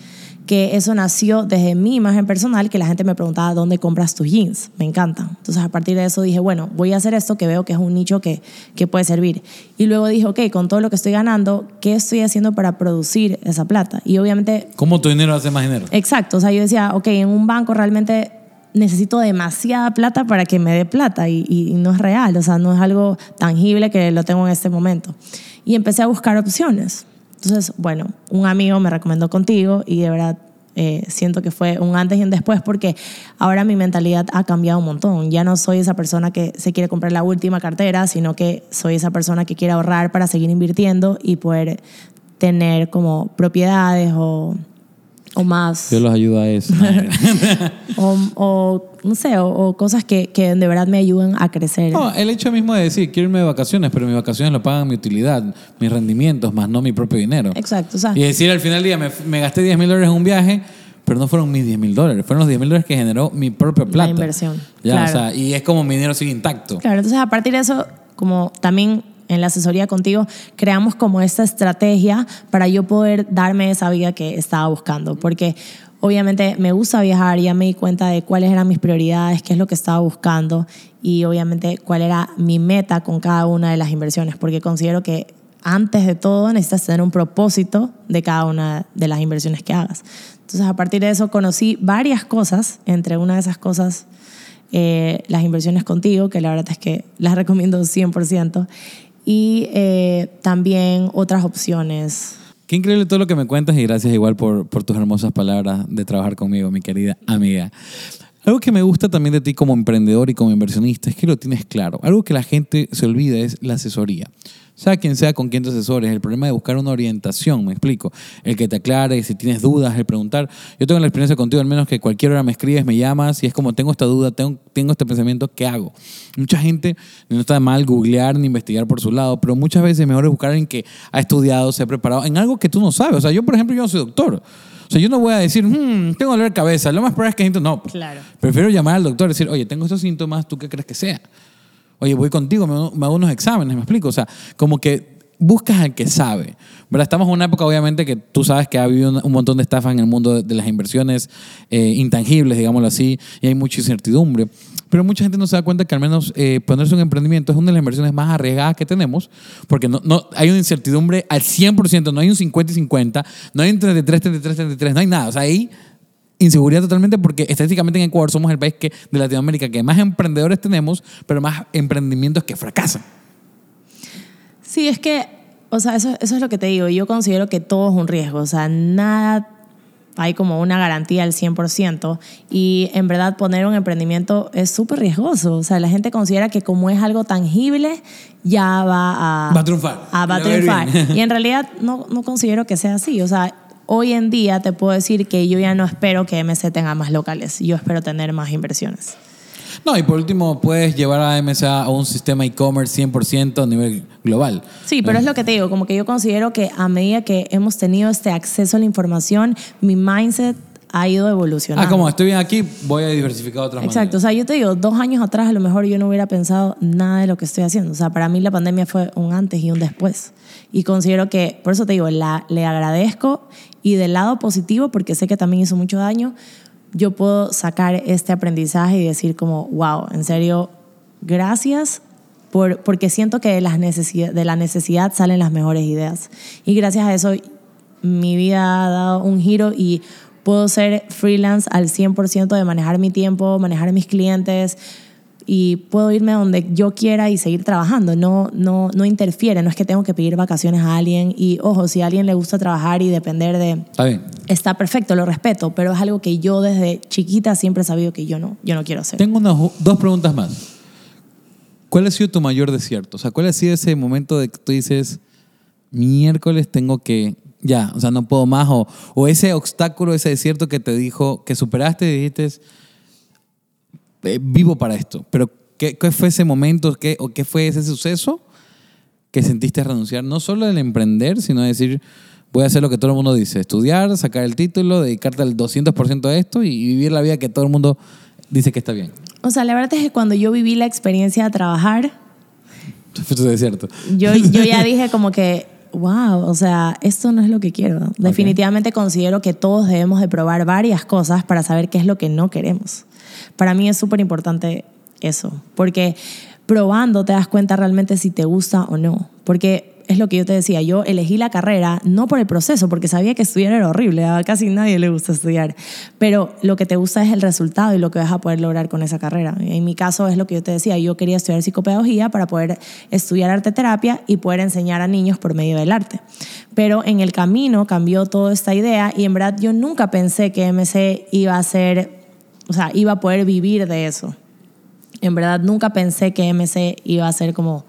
[SPEAKER 2] que eso nació desde mi imagen personal, que la gente me preguntaba, ¿dónde compras tus jeans? Me encantan. Entonces, a partir de eso dije, bueno, voy a hacer esto que veo que es un nicho que, que puede servir. Y luego dije, ok, con todo lo que estoy ganando, ¿qué estoy haciendo para producir esa plata? Y obviamente
[SPEAKER 1] ¿Cómo tu dinero hace más dinero?
[SPEAKER 2] Exacto, o sea, yo decía, ok, en un banco realmente necesito demasiada plata para que me dé plata y, y no es real, o sea, no es algo tangible que lo tengo en este momento. Y empecé a buscar opciones. Entonces, bueno, un amigo me recomendó contigo y de verdad eh, siento que fue un antes y un después porque ahora mi mentalidad ha cambiado un montón. Ya no soy esa persona que se quiere comprar la última cartera, sino que soy esa persona que quiere ahorrar para seguir invirtiendo y poder tener como propiedades o O más.
[SPEAKER 1] Yo los ayudo a eso.
[SPEAKER 2] o, o, no sé, o, o cosas que, que de verdad me ayuden a crecer.
[SPEAKER 1] No, el hecho mismo de decir, quiero irme de vacaciones, pero mis vacaciones lo pagan mi utilidad, mis rendimientos, más no mi propio dinero.
[SPEAKER 2] Exacto. O sea,
[SPEAKER 1] Y decir al final del día, me, me gasté 10 mil dólares en un viaje, pero no fueron mis 10 mil dólares, fueron los 10 mil dólares que generó mi propia plata.
[SPEAKER 2] inversión,
[SPEAKER 1] Ya,
[SPEAKER 2] claro.
[SPEAKER 1] o sea, y es como mi dinero sigue intacto.
[SPEAKER 2] Claro, entonces a partir de eso, como también en la asesoría contigo, creamos como esta estrategia para yo poder darme esa vida que estaba buscando. Porque obviamente me gusta viajar, ya me di cuenta de cuáles eran mis prioridades, qué es lo que estaba buscando y obviamente cuál era mi meta con cada una de las inversiones. Porque considero que antes de todo necesitas tener un propósito de cada una de las inversiones que hagas. Entonces a partir de eso conocí varias cosas, entre una de esas cosas eh, las inversiones contigo, que la verdad es que las recomiendo 100%, y eh, también otras opciones.
[SPEAKER 1] Qué increíble todo lo que me cuentas y gracias igual por, por tus hermosas palabras de trabajar conmigo, mi querida amiga. Algo que me gusta también de ti como emprendedor y como inversionista es que lo tienes claro. Algo que la gente se olvida es la asesoría. Sea quien sea con quien te asesores, el problema de buscar una orientación, me explico. El que te aclare, si tienes dudas, el preguntar. Yo tengo la experiencia contigo, al menos que cualquier hora me escribes, me llamas y es como tengo esta duda, tengo, tengo este pensamiento, ¿qué hago? Mucha gente no está mal googlear ni investigar por su lado, pero muchas veces es mejor buscar a alguien que ha estudiado, se ha preparado en algo que tú no sabes. O sea, yo, por ejemplo, yo no soy doctor. O sea, yo no voy a decir, "Hmm, tengo dolor de cabeza. Lo más probable es que gente no.
[SPEAKER 2] Claro.
[SPEAKER 1] Prefiero llamar al doctor y decir, oye, tengo estos síntomas, ¿tú qué crees que sea? Oye, voy contigo, me, me hago unos exámenes, me explico. O sea, como que buscas al que sabe. ¿Verdad? Estamos en una época, obviamente, que tú sabes que ha habido un, montón de estafas en el mundo de, de las inversiones eh, intangibles, digámoslo así, y hay mucha incertidumbre. Pero mucha gente no se da cuenta que al menos eh, ponerse un emprendimiento es una de las inversiones más arriesgadas que tenemos, porque no, no, hay una incertidumbre al 100%, no hay un 50 y 50, no hay un 33, 33, 33, no hay nada. O sea, hay inseguridad totalmente porque estadísticamente en Ecuador somos el país que, de Latinoamérica que más emprendedores tenemos, pero más emprendimientos que fracasan.
[SPEAKER 2] Sí, es que, o sea, eso, eso es lo que te digo. Yo considero que todo es un riesgo. O sea, nada hay como una garantía al 100% y en verdad poner un emprendimiento es súper riesgoso. O sea, la gente considera que como es algo tangible, ya va a...
[SPEAKER 1] Va a triunfar.
[SPEAKER 2] Ah, a
[SPEAKER 1] va a
[SPEAKER 2] triunfar. Y en realidad no, no considero que sea así. O sea, hoy en día te puedo decir que yo ya no espero que MC tenga más locales. Yo espero tener más inversiones.
[SPEAKER 1] No, y por último, puedes llevar a MSA a un sistema e-commerce 100% a nivel global.
[SPEAKER 2] Sí, pero es lo que te digo, como que yo considero que a medida que hemos tenido este acceso a la información, mi mindset ha ido evolucionando.
[SPEAKER 1] Ah, como estoy bien aquí, voy a diversificar otras
[SPEAKER 2] Exacto, o
[SPEAKER 1] maneras.
[SPEAKER 2] sea, yo te digo, dos años atrás a lo mejor yo no hubiera pensado nada de lo que estoy haciendo. O sea, para mí la pandemia fue un antes y un después. Y considero que, por eso te digo, la, le agradezco y del lado positivo, porque sé que también hizo mucho daño, yo puedo sacar este aprendizaje y decir como, wow, en serio, gracias. Por, porque siento que de, las necesidad, de la necesidad salen las mejores ideas. Y gracias a eso mi vida ha dado un giro y puedo ser freelance al 100% de manejar mi tiempo, manejar mis clientes y puedo irme a donde yo quiera y seguir trabajando. No, no, no interfiere, no es que tengo que pedir vacaciones a alguien y ojo, si a alguien le gusta trabajar y depender de...
[SPEAKER 1] Está bien.
[SPEAKER 2] Está perfecto, lo respeto, pero es algo que yo desde chiquita siempre he sabido que yo no, yo no quiero hacer.
[SPEAKER 1] Tengo unas, dos preguntas más. ¿Cuál ha sido tu mayor desierto? O sea, ¿cuál ha sido ese momento de que tú dices, miércoles tengo que, ya, o sea, no puedo más? O, o ese obstáculo, ese desierto que te dijo, que superaste y dijiste, eh, vivo para esto. Pero, ¿qué, qué fue ese momento qué, o qué fue ese suceso que sentiste renunciar? No solo el emprender, sino decir, voy a hacer lo que todo el mundo dice, estudiar, sacar el título, dedicarte al 200% a esto y vivir la vida que todo el mundo dice que está bien.
[SPEAKER 2] O sea, la verdad es que cuando yo viví la experiencia de trabajar,
[SPEAKER 1] Fue tu desierto.
[SPEAKER 2] yo, yo ya dije como que, wow, o sea, esto no es lo que quiero. Definitivamente considero que todos debemos de probar varias cosas para saber qué es lo que no queremos. Para mí es súper importante eso, porque probando te das cuenta realmente si te gusta o no. Porque es lo que yo te decía, yo elegí la carrera no por el proceso, porque sabía que estudiar era horrible, a casi nadie le gusta estudiar, pero lo que te gusta es el resultado y lo que vas a poder lograr con esa carrera. En mi caso es lo que yo te decía, yo quería estudiar psicopedagogía para poder estudiar arte terapia y poder enseñar a niños por medio del arte. Pero en el camino cambió toda esta idea y en verdad yo nunca pensé que MC iba a ser, o sea, iba a poder vivir de eso. En verdad nunca pensé que MC iba a ser como,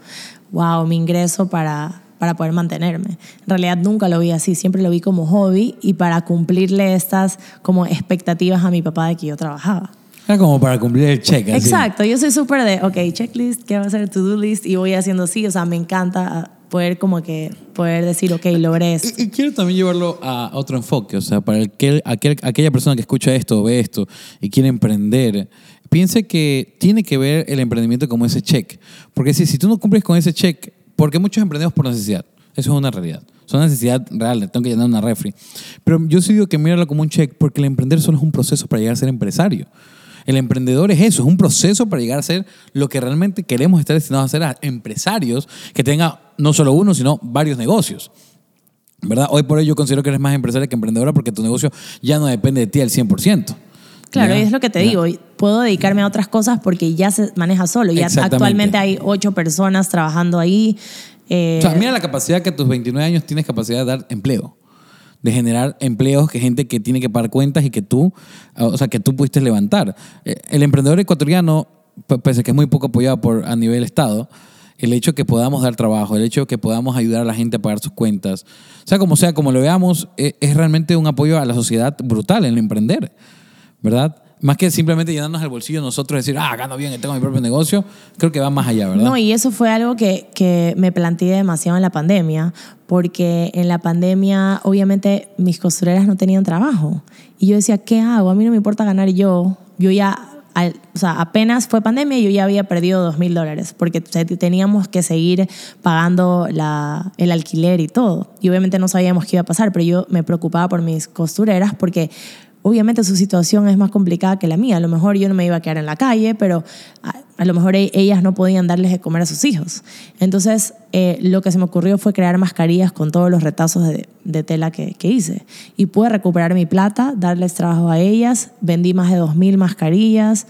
[SPEAKER 2] wow, mi ingreso para, para poder mantenerme. En realidad nunca lo vi así, siempre lo vi como hobby y para cumplirle estas como expectativas a mi papá de que yo trabajaba.
[SPEAKER 1] Era como para cumplir el check. así.
[SPEAKER 2] Exacto, yo soy súper de, ok, checklist, ¿qué va a ser to-do list? Y voy haciendo así, o sea, me encanta poder como que, poder decir, ok, logré esto.
[SPEAKER 1] Y, y quiero también llevarlo a otro enfoque, o sea, para aquel, aquel- aquella persona que escucha esto ve esto y quiere emprender, piense que tiene que ver el emprendimiento como ese check. Porque si, si tú no cumples con ese check, porque muchos emprendemos por necesidad, eso es una realidad. Es una necesidad real, tengo que llenar una refri. Pero yo sí digo que míralo como un check porque el emprender solo es un proceso para llegar a ser empresario. El emprendedor es eso, es un proceso para llegar a ser lo que realmente queremos estar destinados a ser, a empresarios que tengan no solo uno, sino varios negocios. ¿Verdad? Hoy por hoy yo considero que eres más empresaria que emprendedora porque tu negocio ya no depende de ti al 100%.
[SPEAKER 2] Claro, y es lo que te digo, puedo dedicarme a otras cosas porque ya se maneja solo. Ya actualmente hay ocho personas trabajando ahí. eh,
[SPEAKER 1] O sea, mira la capacidad que a tus 29 años tienes capacidad de dar empleo. De generar empleos que gente que tiene que pagar cuentas y que tú, o sea, que tú pudiste levantar. Eh, El emprendedor ecuatoriano, pese a que es muy poco apoyado por, a nivel Estado, el hecho de que podamos dar trabajo, el hecho de que podamos ayudar a la gente a pagar sus cuentas, sea, como sea, como lo veamos, eh, es realmente un apoyo a la sociedad brutal en el emprender, ¿verdad? Más que simplemente llenarnos el bolsillo nosotros decir, ah, gano bien tengo mi propio negocio, creo que va más allá, ¿verdad?
[SPEAKER 2] No, y eso fue algo que, que me planteé demasiado en la pandemia, porque en la pandemia obviamente mis costureras no tenían trabajo. Y yo decía, ¿qué hago? A mí no me importa ganar yo. Yo ya, al- o sea, apenas fue pandemia y yo ya había perdido dos mil dólares, porque te- teníamos que seguir pagando la, el alquiler y todo. Y obviamente no sabíamos qué iba a pasar, pero yo me preocupaba por mis costureras porque obviamente su situación es más complicada que la mía. A lo mejor yo no me iba a quedar en la calle, pero a, lo mejor e- ellas no podían darles de comer a sus hijos. Entonces, eh, lo que se me ocurrió fue crear mascarillas con todos los retazos de, de tela que, que hice. Y pude recuperar mi plata, darles trabajo a ellas, vendí más de 2.000 mascarillas.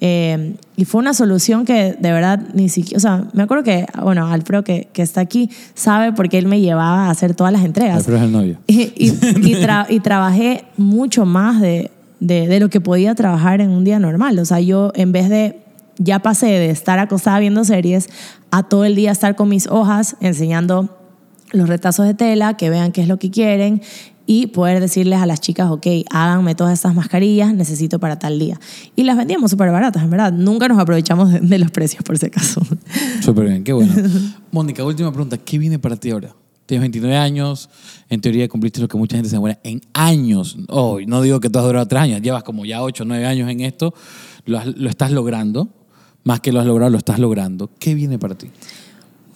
[SPEAKER 2] Eh, y fue una solución que de verdad ni siquiera, o sea, me acuerdo que, bueno, Alfredo que, que está aquí sabe porque él me llevaba a hacer todas las entregas.
[SPEAKER 1] Alfredo es el novio.
[SPEAKER 2] Y, y, y tra- y trabajé mucho más de, de, de lo que podía trabajar en un día normal. O sea, yo en vez de, ya pasé de estar acostada viendo series a todo el día estar con mis hojas enseñando los retazos de tela, que vean qué es lo que quieren y poder decirles a las chicas, ok, háganme todas estas mascarillas, necesito para tal día. Y las vendíamos súper baratas, en verdad. Nunca nos aprovechamos de, de los precios, por si acaso.
[SPEAKER 1] Súper bien, qué bueno. Mónica, última pregunta. ¿Qué viene para ti ahora? Tienes 29 años, en teoría cumpliste lo que mucha gente se muere en años. Oh, no digo que tú has durado tres años, llevas como ya 8 o 9 años en esto, lo, has- lo estás logrando, más que lo has logrado, lo estás logrando. ¿Qué viene para ti?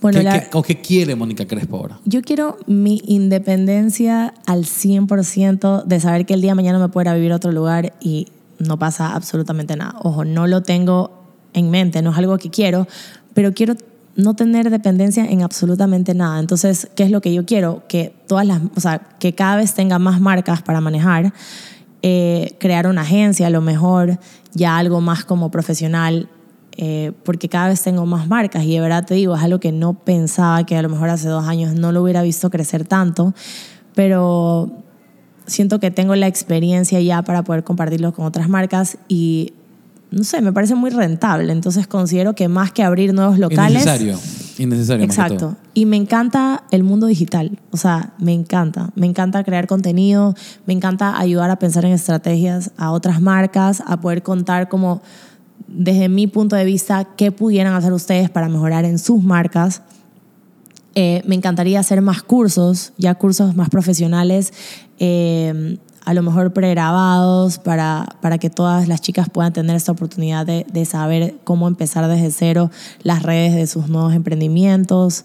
[SPEAKER 2] Bueno,
[SPEAKER 1] ¿Qué,
[SPEAKER 2] la-
[SPEAKER 1] qué- ¿O qué quiere Mónica Crespo ahora?
[SPEAKER 2] Yo quiero mi independencia al 100% de saber que el día de mañana me puedo ir a vivir a otro lugar y no pasa absolutamente nada. Ojo, no lo tengo en mente, no es algo que quiero, pero quiero no tener dependencia en absolutamente nada. Entonces, ¿qué es lo que yo quiero? Que todas las, o sea, que cada vez tenga más marcas para manejar, eh, crear una agencia, a lo mejor ya algo más como profesional, eh, porque cada vez tengo más marcas y de verdad te digo, es algo que no pensaba que a lo mejor hace dos años no lo hubiera visto crecer tanto, pero siento que tengo la experiencia ya para poder compartirlo con otras marcas y no sé, me parece muy rentable, entonces considero que más que abrir nuevos locales...
[SPEAKER 1] Innecesario. Innecesario. más que todo.
[SPEAKER 2] Exacto. Y me encanta el mundo digital. O sea, me encanta. Me encanta crear contenido, me encanta ayudar a pensar en estrategias a otras marcas, a poder contar como desde mi punto de vista qué pudieran hacer ustedes para mejorar en sus marcas. Eh, me encantaría hacer más cursos, ya cursos más profesionales, eh, a lo mejor pregrabados, para, para que todas las chicas puedan tener esta oportunidad de, de saber cómo empezar desde cero las redes de sus nuevos emprendimientos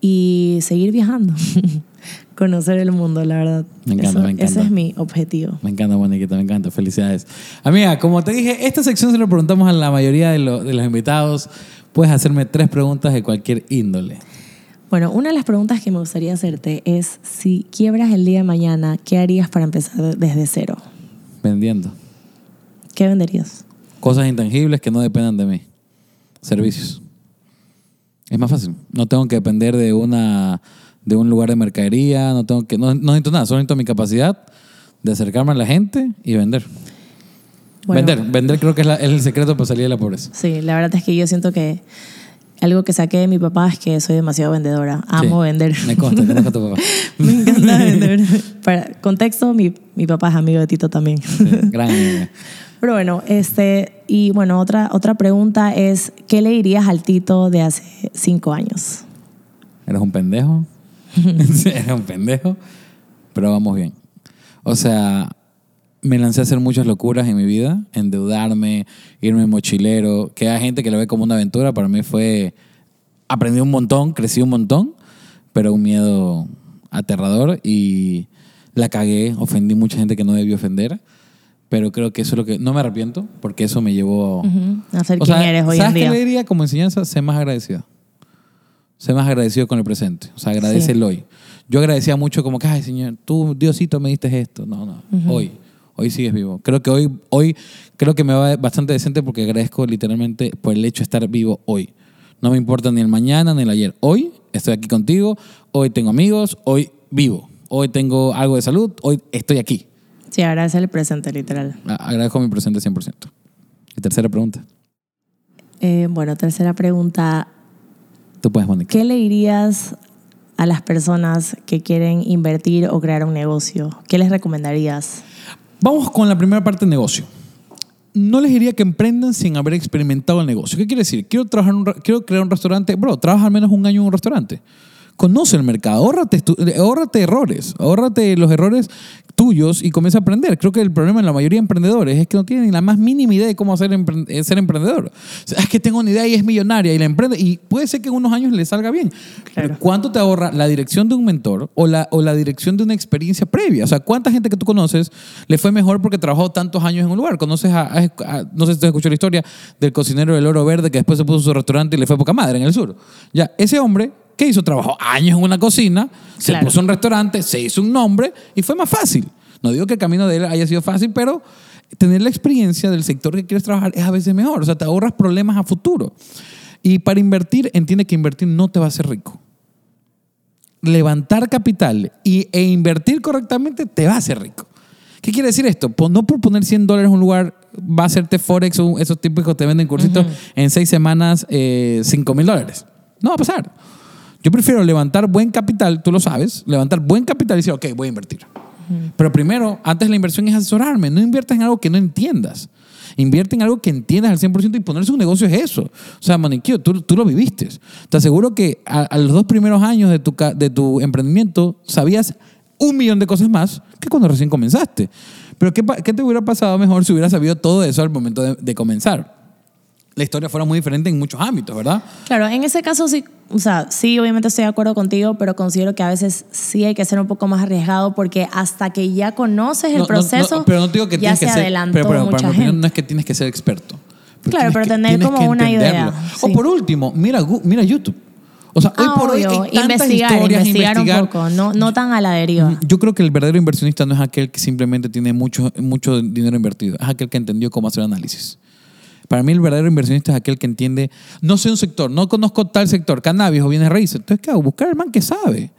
[SPEAKER 2] y seguir viajando, conocer el mundo, la verdad.
[SPEAKER 1] Me encanta,
[SPEAKER 2] Eso-
[SPEAKER 1] me encanta.
[SPEAKER 2] Ese es mi objetivo.
[SPEAKER 1] Me encanta, Moniquita, me encanta. Felicidades. Amiga, como te dije, esta sección se lo preguntamos a la mayoría de, lo- de los invitados. Puedes hacerme tres preguntas de cualquier índole.
[SPEAKER 2] Bueno, una de las preguntas que me gustaría hacerte es, si quiebras el día de mañana, ¿qué harías para empezar desde cero?
[SPEAKER 1] Vendiendo.
[SPEAKER 2] ¿Qué venderías?
[SPEAKER 1] Cosas intangibles que no dependan de mí. Servicios. Es más fácil. No tengo que depender de una de un lugar de mercadería, no tengo que no, no necesito nada, solo necesito mi capacidad de acercarme a la gente y vender.
[SPEAKER 2] Bueno,
[SPEAKER 1] Vender, vender creo que es, la- es el secreto para salir de la pobreza.
[SPEAKER 2] Sí, la verdad es que yo siento que algo que saqué de mi papá es que soy demasiado vendedora. Amo
[SPEAKER 1] Sí.
[SPEAKER 2] vender.
[SPEAKER 1] Me consta, conozco a tu papá.
[SPEAKER 2] Me encanta vender. Para contexto, mi, mi papá es amigo de Tito también.
[SPEAKER 1] Sí, gran amiga.
[SPEAKER 2] Pero bueno, este, y bueno, otra, otra pregunta es, ¿qué le dirías al Tito de hace cinco años?
[SPEAKER 1] Eres un pendejo. Eres un pendejo. Pero vamos bien. O sea, me lancé a hacer muchas locuras en mi vida. Endeudarme, irme mochilero. Que hay gente que lo ve como una aventura. Para mí fue... Aprendí un montón, crecí un montón. Pero un miedo aterrador. Y la cagué. Ofendí mucha gente que no debí ofender. Pero creo que eso es lo que... No me arrepiento. Porque eso me llevó...
[SPEAKER 2] Ujú, A ser
[SPEAKER 1] O
[SPEAKER 2] quien
[SPEAKER 1] sea,
[SPEAKER 2] eres hoy en
[SPEAKER 1] ¿sabes qué
[SPEAKER 2] día.
[SPEAKER 1] le diría como enseñanza? Sé más agradecido. Sé más agradecido con el presente. O sea, agradece
[SPEAKER 2] Sí.
[SPEAKER 1] el hoy. Yo agradecía mucho como que, ay, Señor, tú, Diosito, me diste esto. No, no. Hoy. Hoy sigues vivo. Creo que hoy, hoy, creo que me va bastante decente porque agradezco literalmente por el hecho de estar vivo hoy. No me importa ni el mañana ni el ayer. Hoy estoy aquí contigo. Hoy tengo amigos. Hoy vivo. Hoy tengo algo de salud. Hoy estoy aquí.
[SPEAKER 2] Sí, agradece el presente, literal.
[SPEAKER 1] Agradezco mi presente 100%. Y tercera pregunta.
[SPEAKER 2] Eh, bueno, tercera pregunta.
[SPEAKER 1] Tú puedes, Mónica.
[SPEAKER 2] ¿Qué le dirías a las personas que quieren invertir o crear un negocio? ¿Qué les recomendarías?
[SPEAKER 1] Vamos con la primera parte del negocio. No les diría que emprendan sin haber experimentado el negocio. ¿Qué quiere decir? Quiero, trabajar un quiero crear un restaurante. Bro, trabaja al menos un año en un restaurante. Conoce el mercado, ahórrate, ahórrate errores, ahórrate los errores tuyos y comienza a aprender. Creo que el problema en la mayoría de emprendedores es que no tienen ni la más mínima idea de cómo hacer empre- eh, ser emprendedor. O sea, es que tengo una idea y es millonaria y la emprende y puede ser que en unos años le salga bien.
[SPEAKER 2] Claro.
[SPEAKER 1] Pero ¿Cuánto te ahorra la dirección de un mentor o la, o la dirección de una experiencia previa? O sea, ¿cuánta gente que tú conoces le fue mejor porque trabajó tantos años en un lugar? Conoces a, a- a- no sé si te escuchó la historia del cocinero del Oro Verde que después se puso su restaurante y le fue poca madre en el sur. Ya, ese hombre, ¿qué hizo? Trabajó años en una cocina, se
[SPEAKER 2] Claro.
[SPEAKER 1] puso un restaurante, se hizo un nombre y fue más fácil. No digo que el camino de él haya sido fácil, pero tener la experiencia del sector que quieres trabajar es a veces mejor. O sea, te ahorras problemas a futuro. Y para invertir, entiende que invertir no te va a hacer rico levantar capital y, e invertir correctamente te va a hacer rico. ¿Qué quiere decir esto? Pues no por poner 100 dólares en un lugar va a hacerte Forex o esos típicos que te venden cursitos en seis semanas eh, 5 mil dólares. No va a pasar. Yo prefiero levantar buen capital, tú lo sabes, levantar buen capital y decir, ok, voy a invertir. Pero primero, antes la inversión es asesorarme. No inviertas en algo que no entiendas. Invierte en algo que entiendas al 100% y ponerse un negocio es eso. O sea, Maniquío, tú, tú lo viviste. Te aseguro que a, a los dos primeros años de tu, de tu emprendimiento sabías un millón de cosas más que cuando recién comenzaste. Pero ¿qué, qué te hubiera pasado mejor si hubieras sabido todo eso al momento de, de comenzar? La historia fuera muy diferente en muchos ámbitos, ¿verdad?
[SPEAKER 2] Claro, en ese caso sí, o sea, sí, obviamente estoy de acuerdo contigo, pero considero que a veces sí hay que ser un poco más arriesgado porque hasta que ya conoces el
[SPEAKER 1] No,
[SPEAKER 2] proceso,
[SPEAKER 1] no, pero no digo que
[SPEAKER 2] ya se
[SPEAKER 1] que ser,
[SPEAKER 2] adelantó
[SPEAKER 1] pero, pero,
[SPEAKER 2] mucha
[SPEAKER 1] para mi opinión no es que tienes que ser experto.
[SPEAKER 2] Claro, pero tener como una idea.
[SPEAKER 1] O por último, mira, mira YouTube. O sea, hoy
[SPEAKER 2] Ah,
[SPEAKER 1] por hoy
[SPEAKER 2] obvio,
[SPEAKER 1] hay tantas
[SPEAKER 2] investigar,
[SPEAKER 1] historias,
[SPEAKER 2] investigar,
[SPEAKER 1] investigar.
[SPEAKER 2] un poco, no, no tan a la deriva.
[SPEAKER 1] Yo creo que el verdadero inversionista no es aquel que simplemente tiene mucho, mucho dinero invertido, es aquel que entendió cómo hacer análisis. Para mí el verdadero inversionista es aquel que entiende, no sé un sector, no conozco tal sector, cannabis o bienes raíces. Entonces, ¿qué hago? Buscar al man que sabe.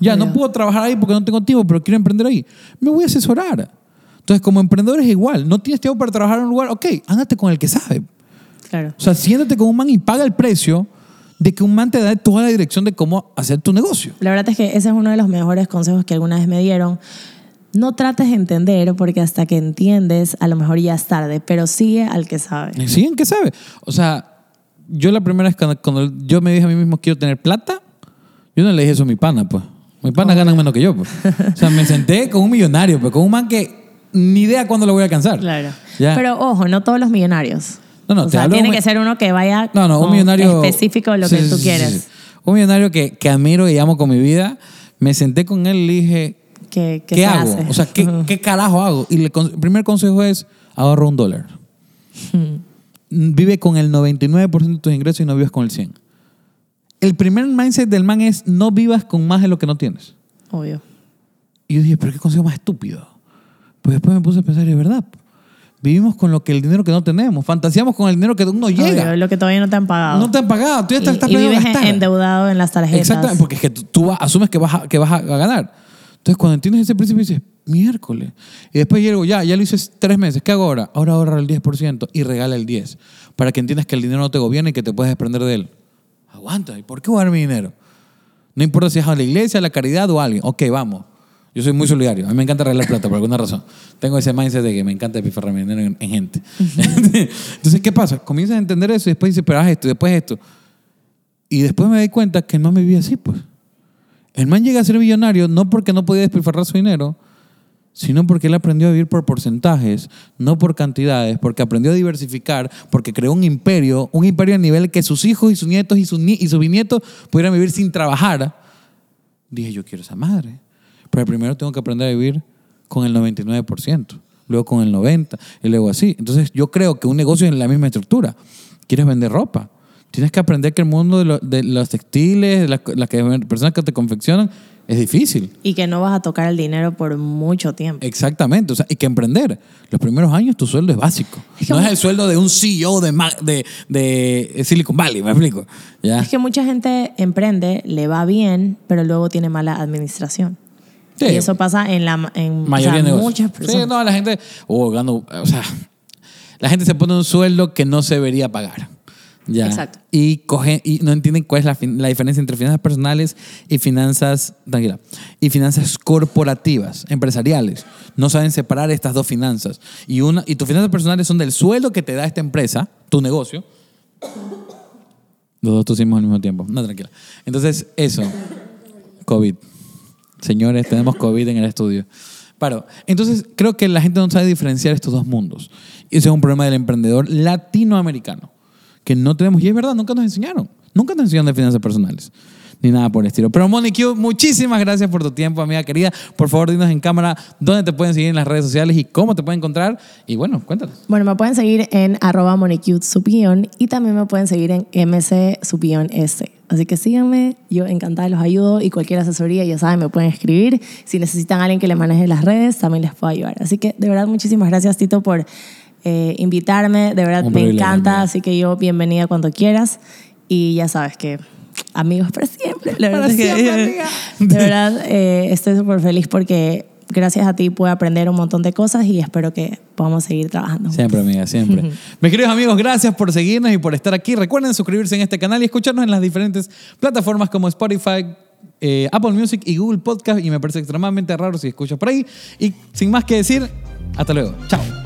[SPEAKER 1] Ya, no puedo trabajar ahí porque no tengo tiempo, pero quiero emprender ahí. Me voy a asesorar. Entonces, como emprendedor es igual. No tienes tiempo para trabajar en un lugar, ok, ándate con el que sabe.
[SPEAKER 2] Claro.
[SPEAKER 1] O sea, siéntate con un man y paga el precio de que un man te da toda la dirección de cómo hacer tu negocio.
[SPEAKER 2] La verdad es que ese es uno de los mejores consejos que alguna vez me dieron. No trates de entender porque hasta que entiendes a lo mejor ya es tarde, pero sigue al que sabe.
[SPEAKER 1] ¿Sí? ¿En qué sabe? O sea, yo la primera vez cuando, cuando yo me dije a mí mismo quiero tener plata, yo no le dije eso a mi pana, pues. Mi pana gana menos que yo, pues. O sea, me senté con un millonario, pues, con un man que ni idea cuándo lo voy a alcanzar.
[SPEAKER 2] Claro.
[SPEAKER 1] Ya.
[SPEAKER 2] Pero ojo, no todos los millonarios.
[SPEAKER 1] No, no,
[SPEAKER 2] o
[SPEAKER 1] te
[SPEAKER 2] sea,
[SPEAKER 1] hablo
[SPEAKER 2] tiene
[SPEAKER 1] un-
[SPEAKER 2] que ser uno que vaya
[SPEAKER 1] No, no, un millonario.
[SPEAKER 2] específico de lo
[SPEAKER 1] Sí,
[SPEAKER 2] que
[SPEAKER 1] sí,
[SPEAKER 2] tú
[SPEAKER 1] sí,
[SPEAKER 2] quieres.
[SPEAKER 1] Un millonario que, que admiro y amo con mi vida. Me senté con él y le dije,
[SPEAKER 2] ¿Qué,
[SPEAKER 1] ¿qué,
[SPEAKER 2] qué se
[SPEAKER 1] hago?
[SPEAKER 2] hace?
[SPEAKER 1] O sea, ¿qué,
[SPEAKER 2] Ujú.
[SPEAKER 1] ¿qué carajo hago? Y el primer consejo es ahorra un dólar. Vive con el 99% de tus ingresos y no vivas con el 100%. El primer mindset del man es no vivas con más de lo que no tienes.
[SPEAKER 2] Obvio.
[SPEAKER 1] Y yo dije, pero qué consejo más estúpido. Pues después me puse a pensar, es verdad. Vivimos con lo que el dinero que no tenemos. Fantaseamos con el dinero que no llega.
[SPEAKER 2] Obvio, lo que todavía no te han pagado.
[SPEAKER 1] No te han pagado. Tú ya estás,
[SPEAKER 2] y,
[SPEAKER 1] estás
[SPEAKER 2] y vives
[SPEAKER 1] gastar.
[SPEAKER 2] endeudado en las tarjetas.
[SPEAKER 1] Exactamente, porque es que tú, asumes que vas, a, que vas a, a ganar. Entonces, cuando entiendes ese principio, dices, miércoles. Y después llego, ya, ya lo hice tres meses. ¿Qué hago ahora? Ahora ahorra el 10% y regala el 10%. Para que entiendas que el dinero no te gobierna y que te puedes desprender de él. Aguanta, ¿y por qué voy a dar mi dinero? No importa si es a la iglesia, a la caridad o a alguien. Ok, vamos. Yo soy muy solidario. A mí me encanta arreglar plata por alguna razón. Tengo ese mindset de que me encanta pifarrar mi dinero en, en gente. Entonces, ¿qué pasa? Comienzas a entender eso y después dices, pero haz esto, y después esto. Y después me doy cuenta que man me vivía así, pues. El man llega a ser millonario no porque no podía despilfarrar su dinero, sino porque él aprendió a vivir por porcentajes, no por cantidades, porque aprendió a diversificar, porque creó un imperio, un imperio a nivel que sus hijos y sus nietos y sus, y sus bisnietos pudieran vivir sin trabajar. Dije, yo quiero esa madre. Pero primero tengo que aprender a vivir con el 99%, luego con el 90% y luego así. Entonces yo creo que un negocio es la misma estructura. ¿Quieres vender ropa? Tienes que aprender que el mundo de, lo- de los textiles, de las, las que- personas que te confeccionan, es difícil.
[SPEAKER 2] Y que no vas a tocar el dinero por mucho tiempo.
[SPEAKER 1] Exactamente, o sea, y que emprender. Los primeros años tu sueldo es básico. No es el sueldo de un CEO de, de, de Silicon Valley, me explico. ¿Ya?
[SPEAKER 2] Es que mucha gente emprende, le va bien, pero luego tiene mala administración.
[SPEAKER 1] Sí.
[SPEAKER 2] Y eso pasa en la en o
[SPEAKER 1] mayoría
[SPEAKER 2] sea,
[SPEAKER 1] de negocios.
[SPEAKER 2] muchas personas.
[SPEAKER 1] Sí, no, la gente, oh, gano, o sea, la gente se pone un sueldo que no se debería pagar. Ya.
[SPEAKER 2] Exacto.
[SPEAKER 1] Y, coge, y no entienden cuál es la, la diferencia entre finanzas personales y finanzas, tranquila, y finanzas corporativas, empresariales. No saben separar estas dos finanzas. Y, una, y tus finanzas personales son del sueldo que te da esta empresa, tu negocio. Los dos tosimos al mismo tiempo. No, tranquila. Entonces, eso. COVID. Señores, tenemos COVID en el estudio. Paro. Entonces, creo que la gente no sabe diferenciar estos dos mundos. Y ese es un problema del emprendedor latinoamericano. Que no tenemos, y es verdad, nunca nos enseñaron. Nunca nos enseñaron de finanzas personales. Ni nada por el estilo. Pero Monique, muchísimas gracias por tu tiempo, amiga querida. Por favor, dinos en cámara dónde te pueden seguir en las redes sociales y cómo te pueden encontrar. Y bueno, cuéntanos.
[SPEAKER 2] Bueno, me pueden seguir en arroba subión y también me pueden seguir en mc subión s. Así que síganme, yo encantada los ayudo y cualquier asesoría, ya saben, me pueden escribir. Si necesitan a alguien que le maneje las redes, también les puedo ayudar. Así que de verdad, muchísimas gracias, Tito, por eh, invitarme. De verdad, me encanta, así que yo bienvenida cuando quieras. Y ya sabes que amigos para siempre. La
[SPEAKER 1] Para
[SPEAKER 2] verdad es que-
[SPEAKER 1] siempre, amiga.
[SPEAKER 2] de verdad, eh, estoy súper feliz porque gracias a ti pude aprender un montón de cosas y espero que podamos seguir trabajando.
[SPEAKER 1] Siempre, amiga, siempre. Mis queridos amigos, gracias por seguirnos y por estar aquí. Recuerden suscribirse en este canal y escucharnos en las diferentes plataformas como Spotify, eh, Apple Music y Google Podcast. Y me parece extremadamente raro si escuchas por ahí. Y sin más que decir, hasta luego. Chao.